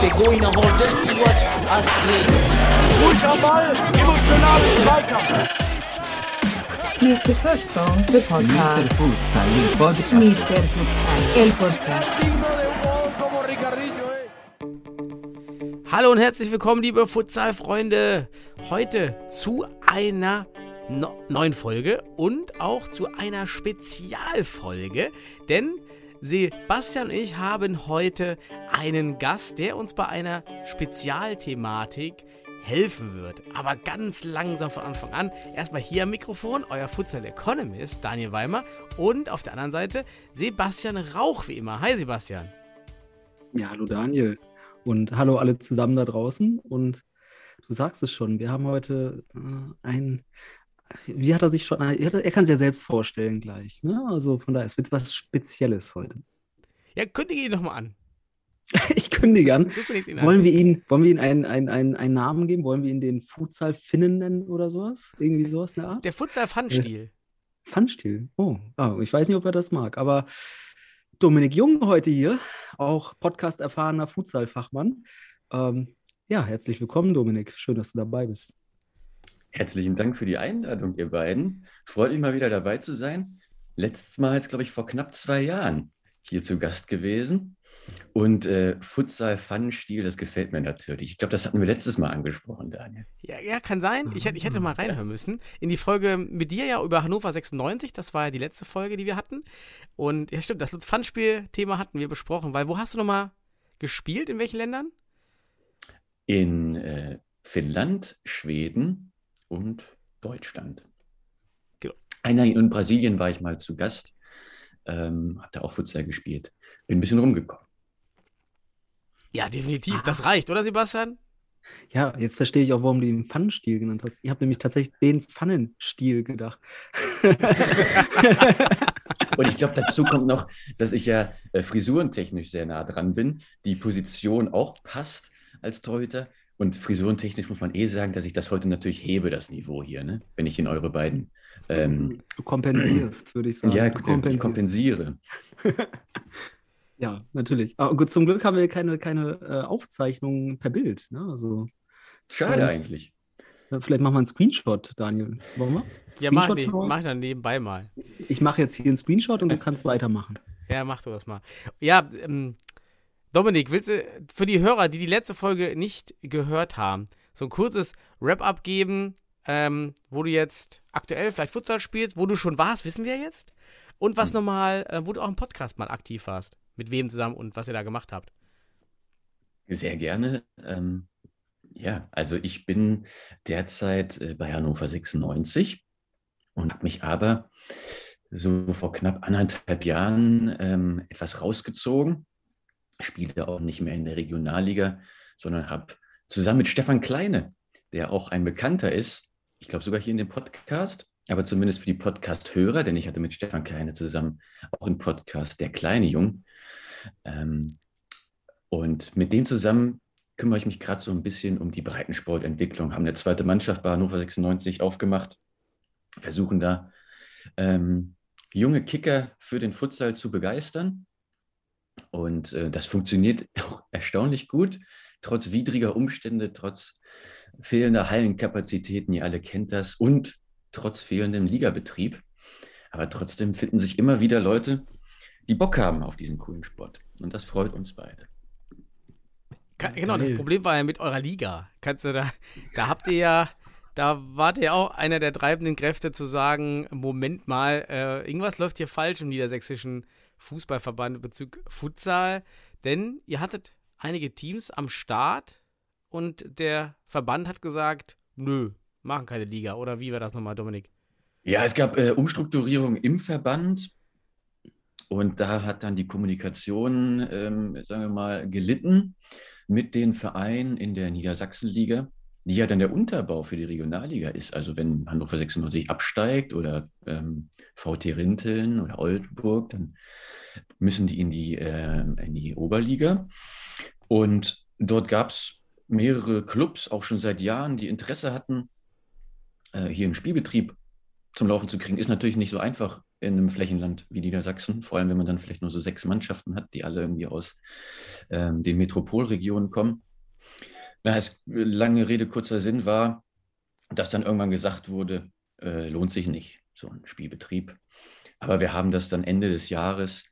De Goina holt das Spielwatch Astrid. Ruhig am Ball, emotionalen Zweikampf. Mr. Futsal, the Mr. podcast. Futsal, il podcast. Mr. Futsal, el podcast. Hallo und herzlich willkommen, liebe Futsal-Freunde. Heute zu einer no neuen Folge und auch zu einer Spezialfolge, denn Sebastian und ich haben heute einen Gast, der uns bei einer Spezialthematik helfen wird. Aber ganz langsam von Anfang an. Erstmal hier am Mikrofon, euer Futsal Economist, Daniel Weimer. Und auf der anderen Seite Sebastian Rauch, wie immer. Hi, Sebastian. Ja, hallo Daniel und hallo alle zusammen da draußen. Und du sagst es schon, wir haben heute äh, ein, wie hat er sich schon, er, kann sich ja selbst vorstellen gleich. Ne? Also von daher, es wird was Spezielles heute. Ja, kündige ihn nochmal an. Ich kündige an. Wollen wir ihn, wollen wir ihn einen, einen, einen, einen Namen geben? Wollen wir ihn den Futsal Finnen nennen oder sowas? Irgendwie sowas in der Art? Der Futsal-Fun-Stil. Pfandstil. Oh, oh, ich weiß nicht, ob er das mag, aber Dominik Jung heute hier, auch Podcast-erfahrener Futsal-Fachmann. Ähm, ja, herzlich willkommen, Dominik. Schön, dass du dabei bist. Herzlichen Dank für die Einladung, ihr beiden. Freut mich mal wieder dabei zu sein. Letztes Mal jetzt, glaube ich, vor knapp zwei Jahren hier zu Gast gewesen. Und äh, Futsal-Fun-Stil, das gefällt mir natürlich. Ich glaube, das hatten wir letztes Mal angesprochen, Daniel. Ja, ja, kann sein. Ich, hätte- ich hätte mal reinhören müssen. In die Folge mit dir ja über Hannover 96. Das war ja die letzte Folge, die wir hatten. Und ja, stimmt, das Fun-Spiel-Thema hatten wir besprochen. Weil wo hast du nochmal gespielt? In welchen Ländern? In äh, Finnland, Schweden und Deutschland. Genau. Einer in Brasilien war ich mal zu Gast. Ähm, habe da auch Futsal gespielt. Bin ein bisschen rumgekommen. Ja, definitiv. Das reicht, oder Sebastian? Ja, jetzt verstehe ich auch, warum du ihn Pfannenstil genannt hast. Ich habe nämlich tatsächlich den Pfannenstil gedacht. Und ich glaube, dazu kommt noch, dass ich ja äh, frisurentechnisch sehr nah dran bin. Die Position auch passt als Torhüter. Und frisurentechnisch muss man eh sagen, dass ich das heute natürlich hebe, das Niveau hier, ne? wenn ich in eure beiden. Ähm, du kompensierst, würde ich sagen. ja, Du ich kompensiere. Ja, natürlich. Aber gut, zum Glück haben wir keine, keine äh, Aufzeichnung per Bild. Ne? Also, Schade eigentlich. vielleicht machen wir einen Screenshot, Daniel. Wollen wir? Ja, mach, für- mach ich dann nebenbei mal. Ich mache jetzt hier einen Screenshot und du kannst weitermachen. Ja, mach du das mal. Ja, ähm, Dominik, willst du für die Hörer, die die letzte Folge nicht gehört haben, so ein kurzes Wrap-up geben, ähm, wo du jetzt aktuell vielleicht Futsal spielst, wo du schon warst, wissen wir jetzt? Und was nochmal, äh, wo du auch im Podcast mal aktiv warst. Mit wem zusammen und was ihr da gemacht habt. Sehr gerne. Ähm, ja, also ich bin derzeit äh, bei Hannover 96 und habe mich aber so vor knapp anderthalb Jahren ähm, etwas rausgezogen. Spiele auch nicht mehr in der Regionalliga, sondern habe zusammen mit Stefan Kleine, der auch ein Bekannter ist, ich glaube sogar hier in dem Podcast, aber zumindest für die Podcast-Hörer, denn ich hatte mit Stefan Kleine zusammen auch einen Podcast, der kleine Jung. Ähm, und mit dem zusammen kümmere ich mich gerade so ein bisschen um die Breitensportentwicklung, haben eine zweite Mannschaft bei Hannover 96 aufgemacht, versuchen da ähm, junge Kicker für den Futsal zu begeistern. Und äh, das funktioniert auch erstaunlich gut, trotz widriger Umstände, trotz fehlender Hallenkapazitäten, ihr alle kennt das, und trotz fehlendem Ligabetrieb. Aber trotzdem finden sich immer wieder Leute, die Bock haben auf diesen coolen Sport. Und das freut uns beide. Genau, das. Problem war ja mit eurer Liga. Kannst du da, da habt ihr ja, da wart ihr auch einer der treibenden Kräfte zu sagen, Moment mal, äh, irgendwas läuft hier falsch im niedersächsischen Fußballverband bezüglich Futsal, denn ihr hattet einige Teams am Start und der Verband hat gesagt, nö, machen keine Liga. Oder wie war das nochmal, Dominik? Ja, es gab äh, Umstrukturierung im Verband und da hat dann die Kommunikation, ähm, sagen wir mal, gelitten mit den Vereinen in der Niedersachsenliga, die ja dann der Unterbau für die Regionalliga ist. Also wenn Hannover 96 absteigt oder ähm, VT Rinteln oder Oldenburg, dann müssen die in die, äh, in die Oberliga. Und dort gab es mehrere Clubs, auch schon seit Jahren, die Interesse hatten, äh, hier einen Spielbetrieb zum Laufen zu kriegen, ist natürlich nicht so einfach in einem Flächenland wie Niedersachsen, vor allem wenn man dann vielleicht nur so sechs Mannschaften hat, die alle irgendwie aus ähm, den Metropolregionen kommen. Na, es, lange Rede, kurzer Sinn war, dass dann irgendwann gesagt wurde, äh, lohnt sich nicht, so ein Spielbetrieb. Aber wir haben das dann Ende des Jahres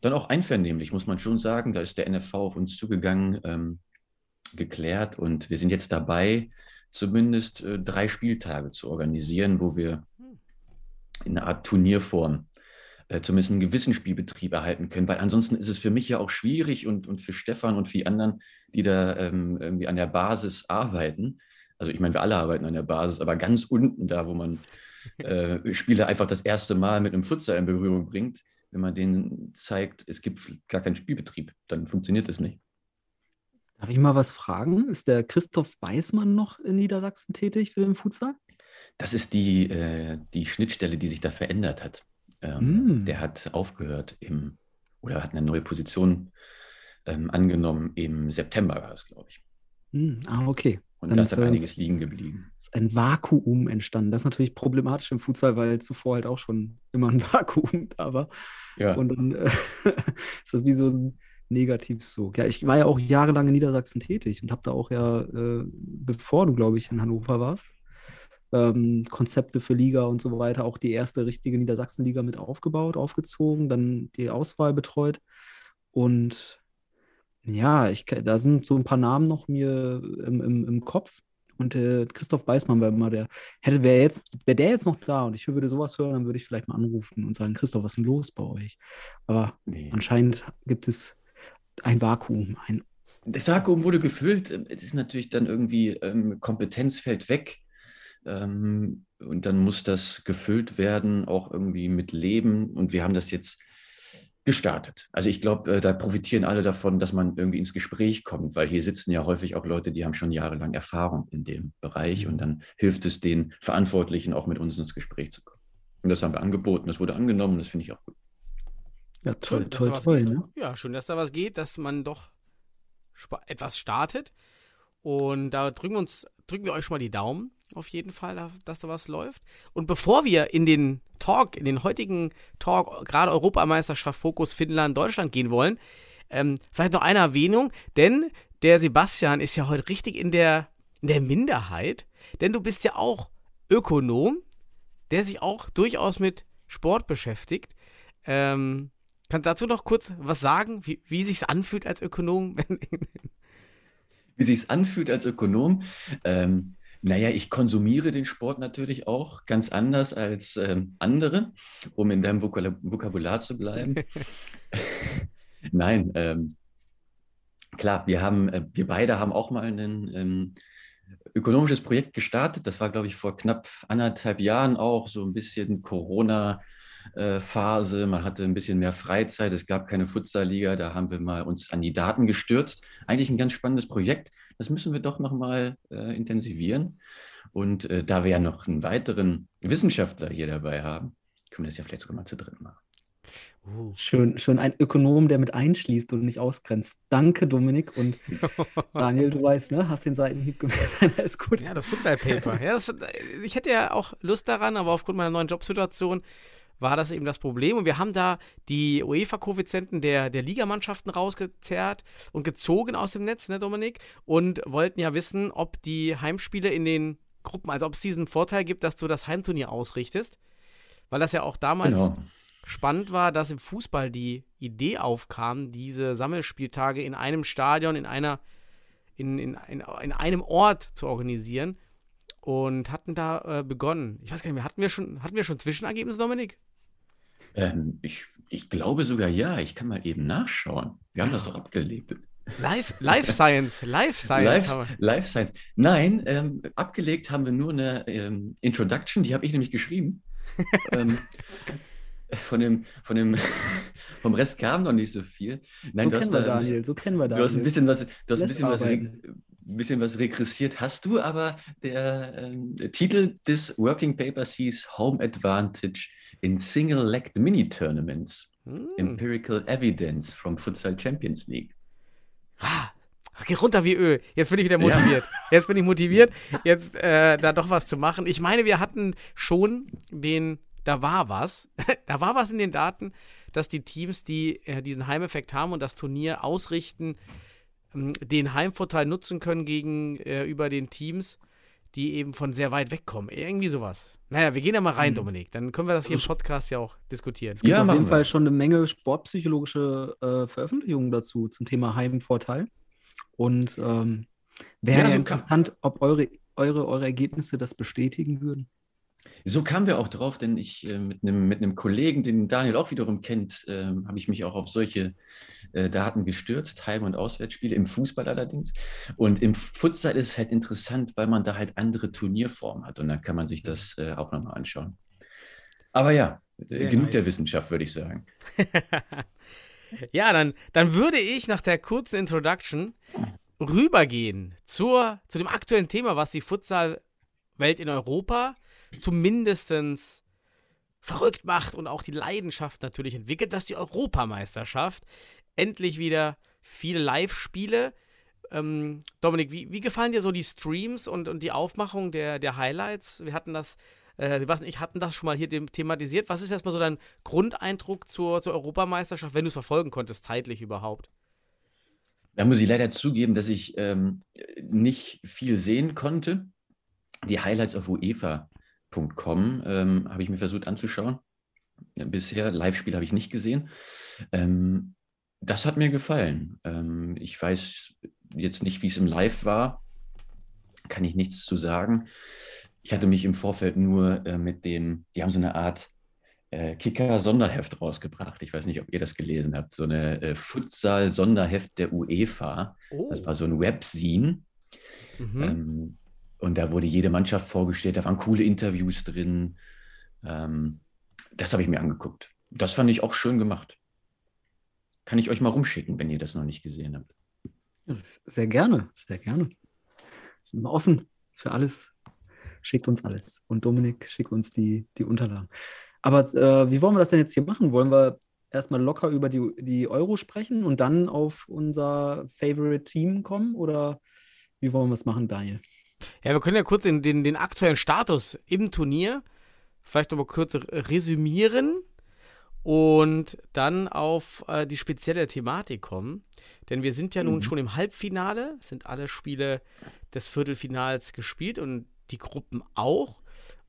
dann auch einvernehmlich, muss man schon sagen. Da ist der NFV auf uns zugegangen, ähm, geklärt und wir sind jetzt dabei, zumindest äh, drei Spieltage zu organisieren, wo wir in einer Art Turnierform zumindest einen gewissen Spielbetrieb erhalten können, weil ansonsten ist es für mich ja auch schwierig und, und für Stefan und für die anderen, die da ähm, irgendwie an der Basis arbeiten. Also ich meine, wir alle arbeiten an der Basis, aber ganz unten da, wo man äh, Spieler einfach das erste Mal mit einem Futsal in Berührung bringt, wenn man denen zeigt, es gibt gar keinen Spielbetrieb, dann funktioniert das nicht. Darf ich mal was fragen? Ist der Christoph Beißmann noch in Niedersachsen tätig für den Futsal? Das ist die, äh, die Schnittstelle, die sich da verändert hat. Ähm, Mm. Der hat aufgehört im, oder hat eine neue Position ähm, angenommen im September, war das, glaube ich. Hm, ah, okay. Und Dann da ist, dann einiges liegen geblieben. ist ein Vakuum entstanden. Das ist natürlich problematisch im Futsal, weil zuvor halt auch schon immer ein Vakuum da war. Ja, Und dann äh, ist das wie so ein Negativsog. Ja, ich war ja auch jahrelang in Niedersachsen tätig und habe da auch ja, äh, bevor du, glaube ich, in Hannover warst, ähm, Konzepte für Liga und so weiter, auch die erste richtige Niedersachsenliga mit aufgebaut, aufgezogen, dann die Auswahl betreut. Und ja, ich, da sind so ein paar Namen noch mir im, im, im Kopf. Und äh, Christoph Beißmann war immer der, hätte, wäre jetzt, wäre der jetzt noch da und ich würde sowas hören, dann würde ich vielleicht mal anrufen und sagen, Christoph, was ist denn los bei euch? Aber nee. anscheinend gibt es ein Vakuum, ein Das Vakuum wurde gefüllt. Es ist natürlich dann irgendwie ähm, Kompetenz fällt weg. Ähm, und dann muss das gefüllt werden, auch irgendwie mit Leben. Und wir haben das jetzt gestartet. Also ich glaube, äh, da profitieren alle davon, dass man irgendwie ins Gespräch kommt, weil hier sitzen ja häufig auch Leute, die haben schon jahrelang Erfahrung in dem Bereich und dann hilft es den Verantwortlichen auch mit uns ins Gespräch zu kommen. Und das haben wir angeboten, das wurde angenommen, das finde ich auch gut. Ja, toll, toll, toll, ne? Ja, schön, dass da was geht, dass man doch etwas startet. Und da drücken wir uns, drücken wir euch schon mal die Daumen, auf jeden Fall, da- dass da was läuft. Und bevor wir in den Talk, in den heutigen Talk, gerade Europameisterschaft, Fokus Finnland, Deutschland gehen wollen, ähm, vielleicht noch eine Erwähnung, denn der Sebastian ist ja heute richtig in der, in der Minderheit, denn du bist ja auch Ökonom, der sich auch durchaus mit Sport beschäftigt. Ähm, kannst du dazu noch kurz was sagen, wie, wie sich anfühlt als Ökonom? wie sich anfühlt als Ökonom. Ähm, naja, ich konsumiere den Sport natürlich auch ganz anders als ähm, andere, um in deinem Vokala- Vokabular zu bleiben. Nein, ähm, klar, wir haben, äh, wir beide haben auch mal ein ähm, ökonomisches Projekt gestartet. Das war, glaube ich, vor knapp anderthalb Jahren auch so ein bisschen Corona. Äh, Phase, man hatte ein bisschen mehr Freizeit, es gab keine Futsal-Liga, da haben wir mal uns an die Daten gestürzt. Eigentlich ein ganz spannendes Projekt, das müssen wir doch nochmal äh, intensivieren. Und äh, da wir ja noch einen weiteren Wissenschaftler hier dabei haben, können wir das ja vielleicht sogar mal zu dritt machen. Uh. Schön, schön ein Ökonom, der mit einschließt und nicht ausgrenzt. Danke, Dominik. Und Daniel, du weißt, ne? Hast den Seitenhieb gemerkt. ist gut. Ja, das Futsal Paper. Ja, das, ich hätte ja auch Lust daran, aber aufgrund meiner neuen Jobsituation war das eben das Problem. Und wir haben da die UEFA-Koeffizienten der, der Ligamannschaften rausgezerrt und gezogen aus dem Netz, ne, Dominik? Und wollten ja wissen, ob die Heimspiele in den Gruppen, also ob es diesen Vorteil gibt, dass du das Heimturnier ausrichtest. Weil das ja auch damals Genau. spannend war, dass im Fußball die Idee aufkam, diese Sammelspieltage in einem Stadion, in einer, in, in, in, in einem Ort zu organisieren und hatten da äh, begonnen. Ich weiß gar nicht mehr, hatten wir schon, hatten wir schon Zwischenergebnisse, Dominik? Ähm, ich, ich glaube sogar ja, ich kann mal eben nachschauen. Wir haben das doch abgelegt. Live, Live Science, Live Science. Life, Life Science. Nein, ähm, abgelegt haben wir nur eine ähm, Introduction, die habe ich nämlich geschrieben. ähm, von dem, von dem, vom Rest kam noch nicht so viel. Nein, so du hast kennen wir da ein bisschen, Daniel, so kennen wir du hast ein Daniel. bisschen was, du hast ein bisschen was, re, arbeiten. bisschen was regressiert. Hast du aber der, ähm, der Titel des Working Papers hieß Home Advantage in Single-Legged Mini-Tournaments. Hm. Empirical Evidence from Futsal Champions League. Ah, geht runter wie Öl. Jetzt bin ich wieder motiviert. Ja. Jetzt bin ich motiviert, jetzt äh, da doch was zu machen. Ich meine, wir hatten schon den, da war was, da war was in den Daten, dass die Teams, die äh, diesen Heimeffekt haben und das Turnier ausrichten, ähm, den Heimvorteil nutzen können gegenüber äh, den Teams, die eben von sehr weit wegkommen. Irgendwie sowas. Naja, wir gehen ja mal rein, mhm. Dominik. Dann können wir das hier im Podcast ja auch diskutieren. Es gibt ja, auf jeden Fall schon eine Menge sportpsychologische äh, Veröffentlichungen dazu zum Thema Heimvorteil. Und ähm, wäre ja, so interessant, ob eure, eure, eure Ergebnisse das bestätigen würden. So kamen wir auch drauf, denn ich äh, mit einem mit Kollegen, den Daniel auch wiederum kennt, äh, habe ich mich auch auf solche äh, Daten gestürzt, Heim- und Auswärtsspiele, im Fußball allerdings. Und im Futsal ist es halt interessant, weil man da halt andere Turnierformen hat und dann kann man sich das äh, auch nochmal anschauen. Aber ja, äh, genug nice. der Wissenschaft, würde ich sagen. ja, dann, dann würde ich nach der kurzen Introduction rübergehen zur, zu dem aktuellen Thema, was die Futsal-Welt in Europa zumindest verrückt macht und auch die Leidenschaft natürlich entwickelt, dass die Europameisterschaft endlich wieder viele Live-Spiele. Ähm, Dominik, wie, wie, gefallen dir so die Streams und, und die Aufmachung der, der Highlights? Wir hatten das, äh, Sebastian ich hatten das schon mal hier thematisiert. Was ist erstmal so dein Grundeindruck zur, zur Europameisterschaft, wenn du es verfolgen konntest, zeitlich überhaupt? Da muss ich leider zugeben, dass ich ähm, nicht viel sehen konnte. Die Highlights auf UEFA Com ähm, habe ich mir versucht anzuschauen. Bisher, Live-Spiel habe ich nicht gesehen. Ähm, das hat mir gefallen. Ähm, ich weiß jetzt nicht, wie es im Live war. Kann ich nichts zu sagen. Ich hatte mich im Vorfeld nur äh, mit dem, die haben so eine Art äh, Kicker-Sonderheft rausgebracht. Ich weiß nicht, ob ihr das gelesen habt. So eine äh, Futsal-Sonderheft der UEFA. Oh. Das war so ein Webzine. Mhm. Ähm, und da wurde jede Mannschaft vorgestellt, da waren coole Interviews drin. Ähm, das habe ich mir angeguckt. Das fand ich auch schön gemacht. Kann ich euch mal rumschicken, wenn ihr das noch nicht gesehen habt. Sehr gerne, sehr gerne. Sind wir offen für alles. Schickt uns alles. Und Dominik, schickt uns die, die Unterlagen. Aber äh, wie wollen wir das denn jetzt hier machen? Wollen wir erstmal locker über die, die Euro sprechen und dann auf unser Favorite Team kommen? Oder wie wollen wir es machen, Daniel? Ja, wir können ja kurz den, den, den aktuellen Status im Turnier vielleicht nochmal kurz resümieren und dann auf äh, die spezielle Thematik kommen. Denn wir sind ja nun mhm. schon im Halbfinale, sind alle Spiele des Viertelfinals gespielt und die Gruppen auch.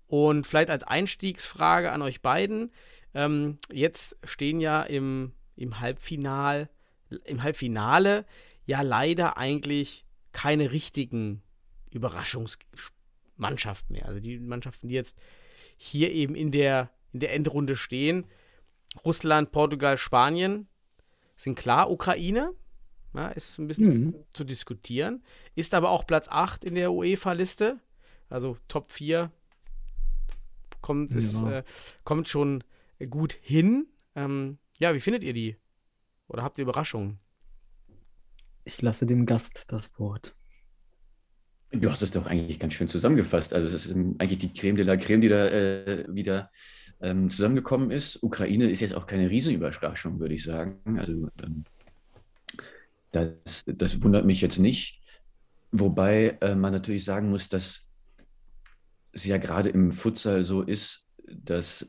Und vielleicht als Einstiegsfrage an euch beiden, ähm, jetzt stehen ja im, im Halbfinal, im Halbfinale ja leider eigentlich keine richtigen Überraschungsmannschaft mehr. Also die Mannschaften, die jetzt hier eben in der, in der Endrunde stehen, Russland, Portugal, Spanien, sind klar, Ukraine, ja, ist ein bisschen mhm. zu diskutieren, ist aber auch Platz 8 in der UEFA-Liste, also Top 4 kommt, ja. ist, äh, kommt schon gut hin. Ähm, ja, wie findet ihr die? Oder habt ihr Überraschungen? Ich lasse dem Gast das Wort. Du hast es doch eigentlich ganz schön zusammengefasst. Also es ist eigentlich die Creme de la Creme, die da äh, wieder ähm, zusammengekommen ist. Ukraine ist jetzt auch keine Riesenüberraschung, würde ich sagen. Also ähm, das, das, wundert mich jetzt nicht. Wobei äh, man natürlich sagen muss, dass es ja gerade im Futsal so ist, dass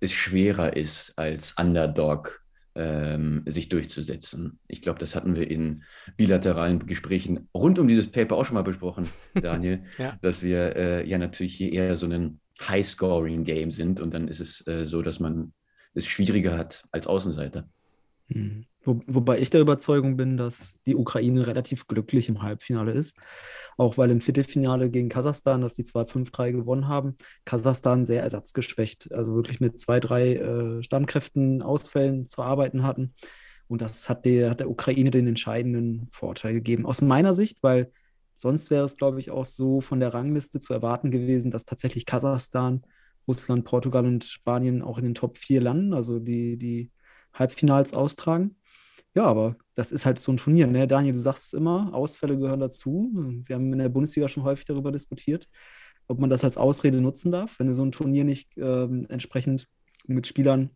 es schwerer ist als Underdog ähm, sich durchzusetzen. Ich glaube, das hatten wir in bilateralen Gesprächen rund um dieses Paper auch schon mal besprochen, Daniel, ja. dass wir äh, ja natürlich hier eher so ein High-Scoring-Game sind und dann ist es äh, so, dass man es schwieriger hat als Außenseiter. Mhm. Wo, wobei ich der Überzeugung bin, dass die Ukraine relativ glücklich im Halbfinale ist. Auch weil im Viertelfinale gegen Kasachstan, dass die zwar 5-3 gewonnen haben, Kasachstan sehr ersatzgeschwächt, also wirklich mit zwei, drei äh, Stammkräften, Ausfällen zu arbeiten hatten. Und das hat der, hat der Ukraine den entscheidenden Vorteil gegeben. Aus meiner Sicht, weil sonst wäre es, glaube ich, auch so von der Rangliste zu erwarten gewesen, dass tatsächlich Kasachstan, Russland, Portugal und Spanien auch in den Top 4 landen, also die, die Halbfinals austragen. Ja, aber das ist halt so ein Turnier. Ne? Daniel, du sagst es immer, Ausfälle gehören dazu. Wir haben in der Bundesliga schon häufig darüber diskutiert, ob man das als Ausrede nutzen darf, wenn du so ein Turnier nicht ähm, entsprechend mit Spielern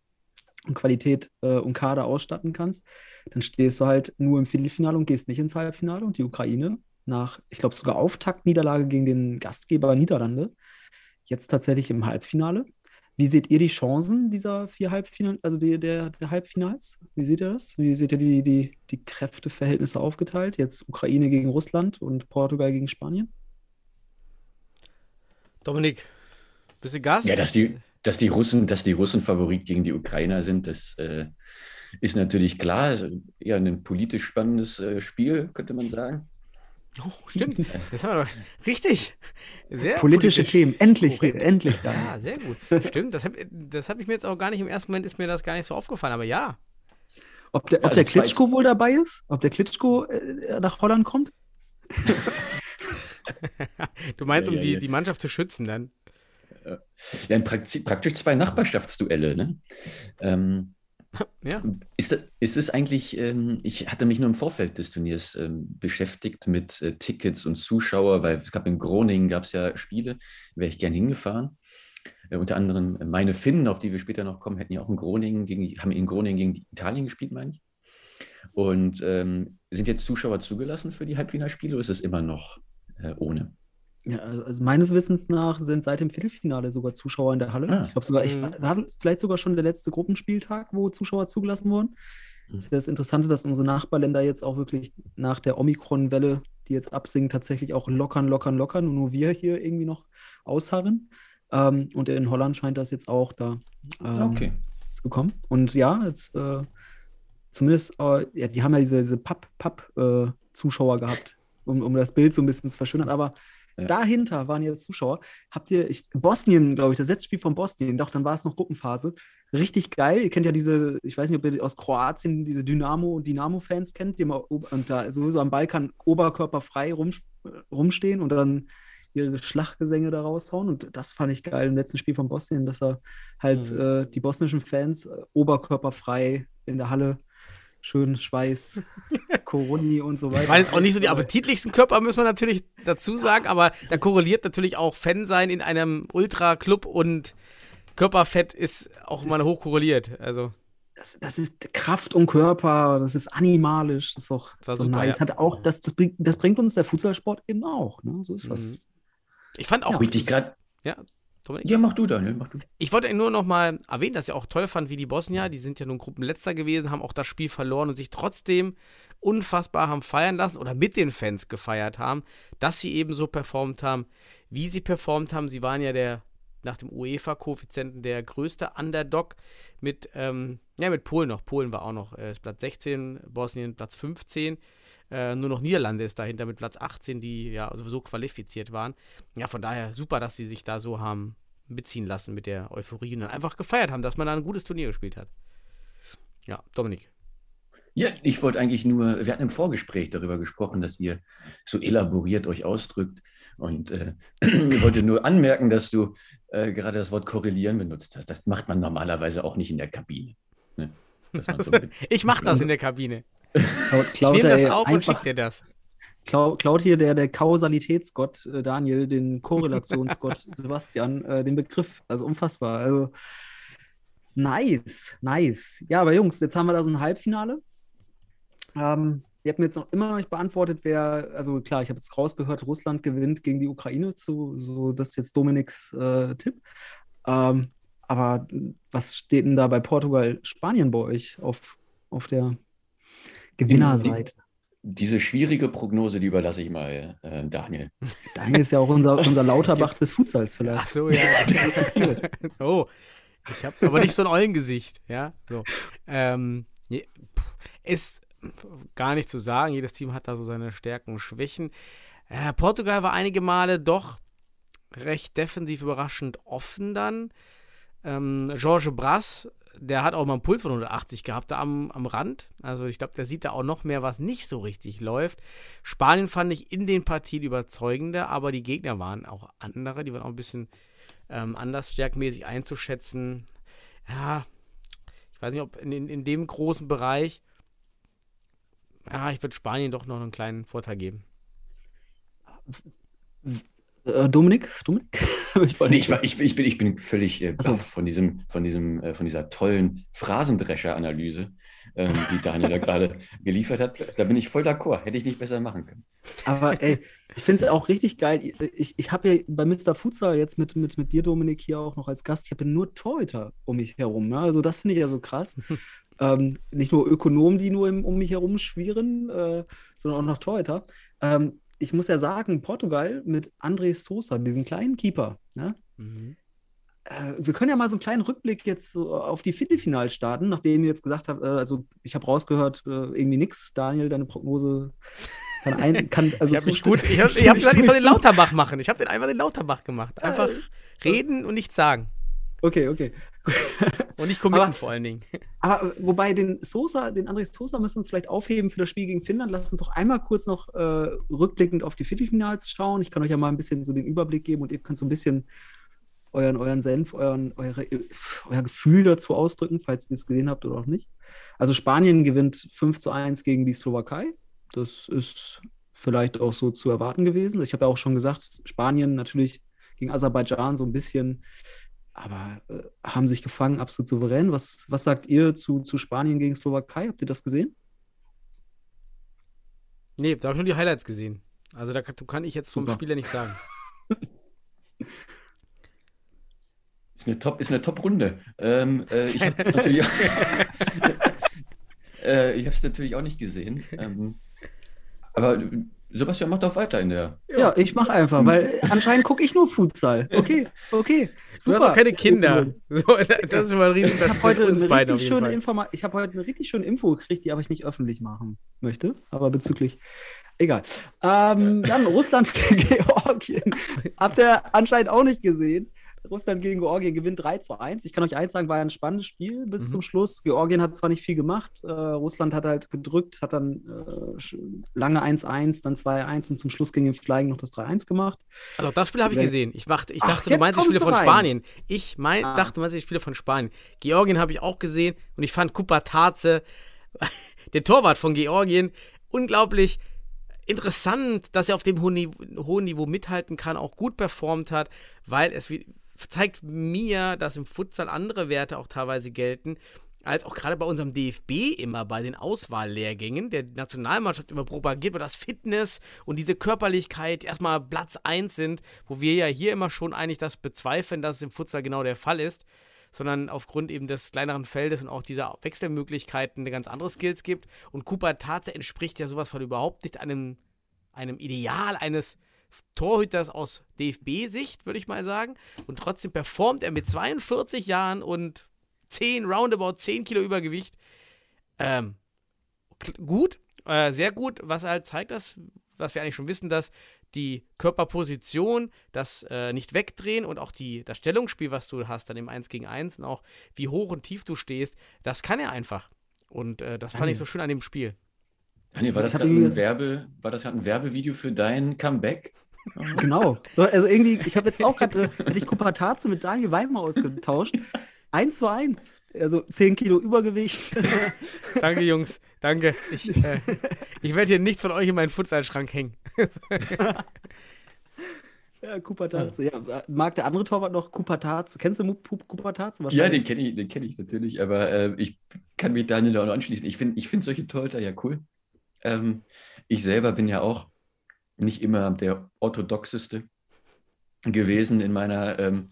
und Qualität äh, und Kader ausstatten kannst, dann stehst du halt nur im Viertelfinale und gehst nicht ins Halbfinale. Und die Ukraine nach, ich glaube, sogar Auftaktniederlage gegen den Gastgeber Niederlande, jetzt tatsächlich im Halbfinale. Wie seht ihr die Chancen dieser vier Halbfinals, also die, der, der Halbfinals? Wie seht ihr das? Wie seht ihr die, die, die Kräfteverhältnisse aufgeteilt? Jetzt Ukraine gegen Russland und Portugal gegen Spanien? Dominik, bist du Gast? Ja, dass die, dass die Russen, dass die Russen Favorit gegen die Ukrainer sind, das äh, ist natürlich klar. Also eher ein politisch spannendes äh, Spiel, könnte man sagen. Oh, stimmt. Das haben wir doch richtig. Sehr Politische politisch Themen, endlich, korrekt. endlich. Ja. Ja, sehr gut. Stimmt, das habe das hab ich mir jetzt auch gar nicht, im ersten Moment ist mir das gar nicht so aufgefallen, aber ja. Ob der, ob Also der Klitschko wohl dabei ist? Ob der Klitschko äh, nach Holland kommt? Du meinst, Ja, um ja, die, ja. die Mannschaft zu schützen dann. Ja, praktisch, praktisch zwei Nachbarschaftsduelle. Ne? Ähm, Ja. ist, das, ist es eigentlich, ähm, ich hatte mich nur im Vorfeld des Turniers ähm, beschäftigt mit äh, Tickets und Zuschauer, weil es gab in Groningen gab es ja Spiele, wäre ich gern hingefahren. Äh, unter anderem meine Finnen, auf die wir später noch kommen, hätten ja auch in Groningen gegen, haben in Groningen gegen Italien gespielt, meine ich. Und ähm, sind jetzt Zuschauer zugelassen für die Halbfinalspiele oder ist es immer noch äh, ohne? Ja, also meines Wissens nach sind seit dem Viertelfinale sogar Zuschauer in der Halle. Ah. Ich glaube sogar, ich, Mhm. war vielleicht sogar schon der letzte Gruppenspieltag, wo Zuschauer zugelassen wurden. Das ist ja das Interessante, dass unsere Nachbarländer jetzt auch wirklich nach der Omikron-Welle, die jetzt absinkt, tatsächlich auch lockern, lockern, lockern und nur wir hier irgendwie noch ausharren. Ähm, und in Holland scheint das jetzt auch da ähm, Okay. zu kommen. Und ja, jetzt äh, zumindest, äh, ja, die haben ja diese, diese Papp-Papp-Zuschauer gehabt, um, um das Bild so ein bisschen zu verschönern. Aber Ja. dahinter waren jetzt Zuschauer. Habt ihr, ich, Bosnien, glaube ich, das letzte Spiel von Bosnien, doch, dann war es noch Gruppenphase. Richtig geil. Ihr kennt ja diese, ich weiß nicht, ob ihr aus Kroatien diese Dynamo Dynamo-Fans kennt, die immer und da sowieso am Balkan oberkörperfrei rum, rumstehen und dann ihre Schlachtgesänge da raushauen. Und das fand ich geil im letzten Spiel von Bosnien, dass er halt Mhm. äh, die bosnischen Fans äh, oberkörperfrei in der Halle schön Schweiß, Coroni und so weiter. Ich meine, auch nicht so die appetitlichsten Körper, müssen wir natürlich dazu sagen, aber da korreliert natürlich auch Fan sein in einem Ultra-Club und Körperfett ist auch Das mal hoch korreliert. Also, Das, das ist Kraft und Körper, das ist animalisch, das ist doch Das so super, nice. ja. Hat auch, das, das, bringt, das bringt uns der Futsalsport eben auch. Ne? So ist das. Mhm. ich fand auch. Habe ich dich gerade. Dominik? Ja, mach du, Daniel, mach du. Ich wollte nur noch mal erwähnen, dass ich auch toll fand, wie die Bosnier, die sind ja nun Gruppenletzter gewesen, haben auch das Spiel verloren und sich trotzdem unfassbar haben feiern lassen oder mit den Fans gefeiert haben, dass sie eben so performt haben, wie sie performt haben. Sie waren ja der nach dem UEFA-Koeffizienten der größte Underdog mit, ähm, ja, mit Polen noch. Polen war auch noch äh, Platz 16, Bosnien Platz 15. Äh, nur noch Niederlande ist dahinter mit Platz 18, die ja sowieso qualifiziert waren. Ja, von daher super, dass sie sich da so haben mitziehen lassen mit der Euphorie und dann einfach gefeiert haben, dass man da ein gutes Turnier gespielt hat. Ja, Dominik. Ja, ich wollte eigentlich nur, wir hatten im Vorgespräch darüber gesprochen, dass ihr so elaboriert euch ausdrückt. Und äh, ich wollte nur anmerken, dass du äh, gerade das Wort korrelieren benutzt hast. Das macht man normalerweise auch nicht in der Kabine. Ne? So Ich mach das in der Kabine. Klaut, Ich klaut, nehme das auf und schick dir das. klau, klaut hier der, der Kausalitätsgott äh, Daniel, den Korrelationsgott Sebastian, äh, den Begriff. Also unfassbar. Also nice, nice. Ja, aber Jungs, jetzt haben wir da so ein Halbfinale. Ähm, ihr habt mir jetzt noch immer noch nicht beantwortet, wer, also klar, ich habe jetzt rausgehört, Russland gewinnt gegen die Ukraine, zu, so das ist jetzt Dominiks äh, Tipp. Ähm, aber was steht denn da bei Portugal, Spanien bei euch auf, auf der Gewinnerseite? diese schwierige Prognose, die überlasse ich mal äh, Daniel. Daniel ist ja auch unser, unser Lauterbach des Futsals Ach vielleicht. so, ja. oh, ich habe aber nicht so ein Eulengesicht, ja. So. Ähm, ist gar nicht zu sagen. Jedes Team hat da so seine Stärken und Schwächen. Äh, Portugal war einige Male doch recht defensiv überraschend offen dann. Ähm, Georges Brass, der hat auch mal einen Puls von 180 gehabt da am, am Rand. Also ich glaube, der sieht da auch noch mehr, was nicht so richtig läuft. Spanien fand ich in den Partien überzeugender, aber die Gegner waren auch andere, die waren auch ein bisschen ähm, anders stärkmäßig einzuschätzen. Ja, ich weiß nicht, ob in, in, in dem großen Bereich, ja, ich würde Spanien doch noch einen kleinen Vorteil geben. Äh, Dominik? Dominik? ich, nee, ich, war, ich, ich, bin, ich bin völlig äh, so. von, diesem, von, diesem, äh, von dieser tollen Phrasendrescher-Analyse, ähm, die Daniel da gerade geliefert hat. Da bin ich voll d'accord. Hätte ich nicht besser machen können. Aber ey, ich finde es auch richtig geil. Ich, ich habe ja bei Mr. Futsal jetzt mit, mit, mit dir, Dominik, hier auch noch als Gast, ich habe ja nur Torhüter um mich herum. Ne? Also das finde ich ja so krass. ähm, nicht nur Ökonomen, die nur im, um mich herum schwirren, äh, sondern auch noch Torhüter. Ähm, ich muss ja sagen, Portugal mit André Sosa, diesen kleinen Keeper, ne? Mhm. Äh, wir können ja mal so einen kleinen Rückblick jetzt so auf die Viertelfinals starten, nachdem ihr jetzt gesagt habt, äh, also ich habe rausgehört, äh, irgendwie nix. Daniel, deine Prognose kann ein, kann also ich habe mich gut, ich habe hab gesagt, ich soll den. Lauterbach machen. Ich habe den einfach den Lauterbach gemacht. Einfach reden und nichts sagen. Okay, okay. Und nicht committen Aber- vor allen Dingen. Aber äh, wobei den Sosa, den André Sosa müssen wir uns vielleicht aufheben für das Spiel gegen Finnland. Lass uns doch einmal kurz noch äh, rückblickend auf die Viertelfinals schauen. Ich kann euch ja mal ein bisschen so den Überblick geben und ihr könnt so ein bisschen euren, euren Senf, euren, eure, äh, euer Gefühl dazu ausdrücken, falls ihr es gesehen habt oder auch nicht. Also Spanien gewinnt 5 zu 1 gegen die Slowakei. Das ist vielleicht auch so zu erwarten gewesen. Ich habe ja auch schon gesagt, Spanien natürlich gegen Aserbaidschan so ein bisschen aber äh, haben sich gefangen, absolut souverän. Was, was sagt ihr zu, zu Spanien gegen Slowakei? Habt ihr das gesehen? Nee, da habe ich nur die Highlights gesehen. Also da kann, kann ich jetzt zum Super. Spiel ja nicht sagen. Ist eine Top, ist eine Top-Runde. Ähm, äh, ich habe es natürlich, äh, natürlich auch nicht gesehen. Ähm, aber Sebastian macht doch weiter in der. Ja, ich mache einfach, weil anscheinend gucke ich nur Futsal. Okay, okay. Du hast auch keine Kinder. So, das ist schon mal ein Ich riesen habe heute, ich hab heute eine richtig schöne Info gekriegt, die aber ich nicht öffentlich machen möchte. Aber bezüglich. Egal. Ähm, dann Russland gegen Georgien. Habt ihr anscheinend auch nicht gesehen. Russland gegen Georgien gewinnt 3 zu 1. Ich kann euch eins sagen, war ein spannendes Spiel bis Mhm. zum Schluss. Georgien hat zwar nicht viel gemacht, äh, Russland hat halt gedrückt, hat dann äh, lange 1-1, dann 2-1 und zum Schluss gegen den Flying noch das 3-1 gemacht. Also das Spiel habe ich gesehen. Ich, dachte, ich Ach, dachte, du jetzt meinst die Spiele du von rein. Spanien. Ich mein, Ah. dachte, du meinst die Spiele von Spanien. Georgien habe ich auch gesehen und ich fand Kupataze, der Torwart von Georgien, unglaublich interessant, dass er auf dem hohen Niveau, hohen Niveau mithalten kann, auch gut performt hat, weil es wie, zeigt mir, dass im Futsal andere Werte auch teilweise gelten, als auch gerade bei unserem DFB immer bei den Auswahllehrgängen der Nationalmannschaft immer propagiert wird, dass Fitness und diese Körperlichkeit erstmal Platz 1 sind, wo wir ja hier immer schon eigentlich das bezweifeln, dass es im Futsal genau der Fall ist, sondern aufgrund eben des kleineren Feldes und auch dieser Wechselmöglichkeiten eine ganz andere Skills gibt. Und Cooper Tatze entspricht ja sowas von überhaupt nicht einem, einem Ideal eines Torhüters aus DFB-Sicht, würde ich mal sagen. Und trotzdem performt er mit 42 Jahren und 10, roundabout 10 Kilo Übergewicht. Ähm, gut, äh, sehr gut, was halt zeigt das, was wir eigentlich schon wissen, dass die Körperposition, das äh, nicht wegdrehen und auch die, das Stellungsspiel, was du hast, dann im 1 gegen 1 und auch wie hoch und tief du stehst, das kann er einfach. Und äh, das fand ich so schön an dem Spiel. Daniel, war das gerade irgendwie- ein Werbe, war das gerade ein Werbevideo für dein Comeback? Genau. So, also irgendwie, ich habe jetzt auch gerade, hätte ich Kupataze mit Daniel Weimar ausgetauscht. 1 zu 1. Also 10 Kilo Übergewicht. Danke, Jungs. Danke. Ich, äh, ich werde hier nicht von euch in meinen Futsalschrank hängen. ja, Kupataze. Ja. Mag der andere Torwart noch Kupataze? Kennst du Mu- Pu- Kupataze Ja, wahrscheinlich? den kenne ich, den kenn ich natürlich, aber äh, ich kann mich Daniel da auch noch anschließen. Ich finde ich find solche Torhüter ja cool. Ähm, ich selber bin ja auch nicht immer der orthodoxeste gewesen in meiner ähm,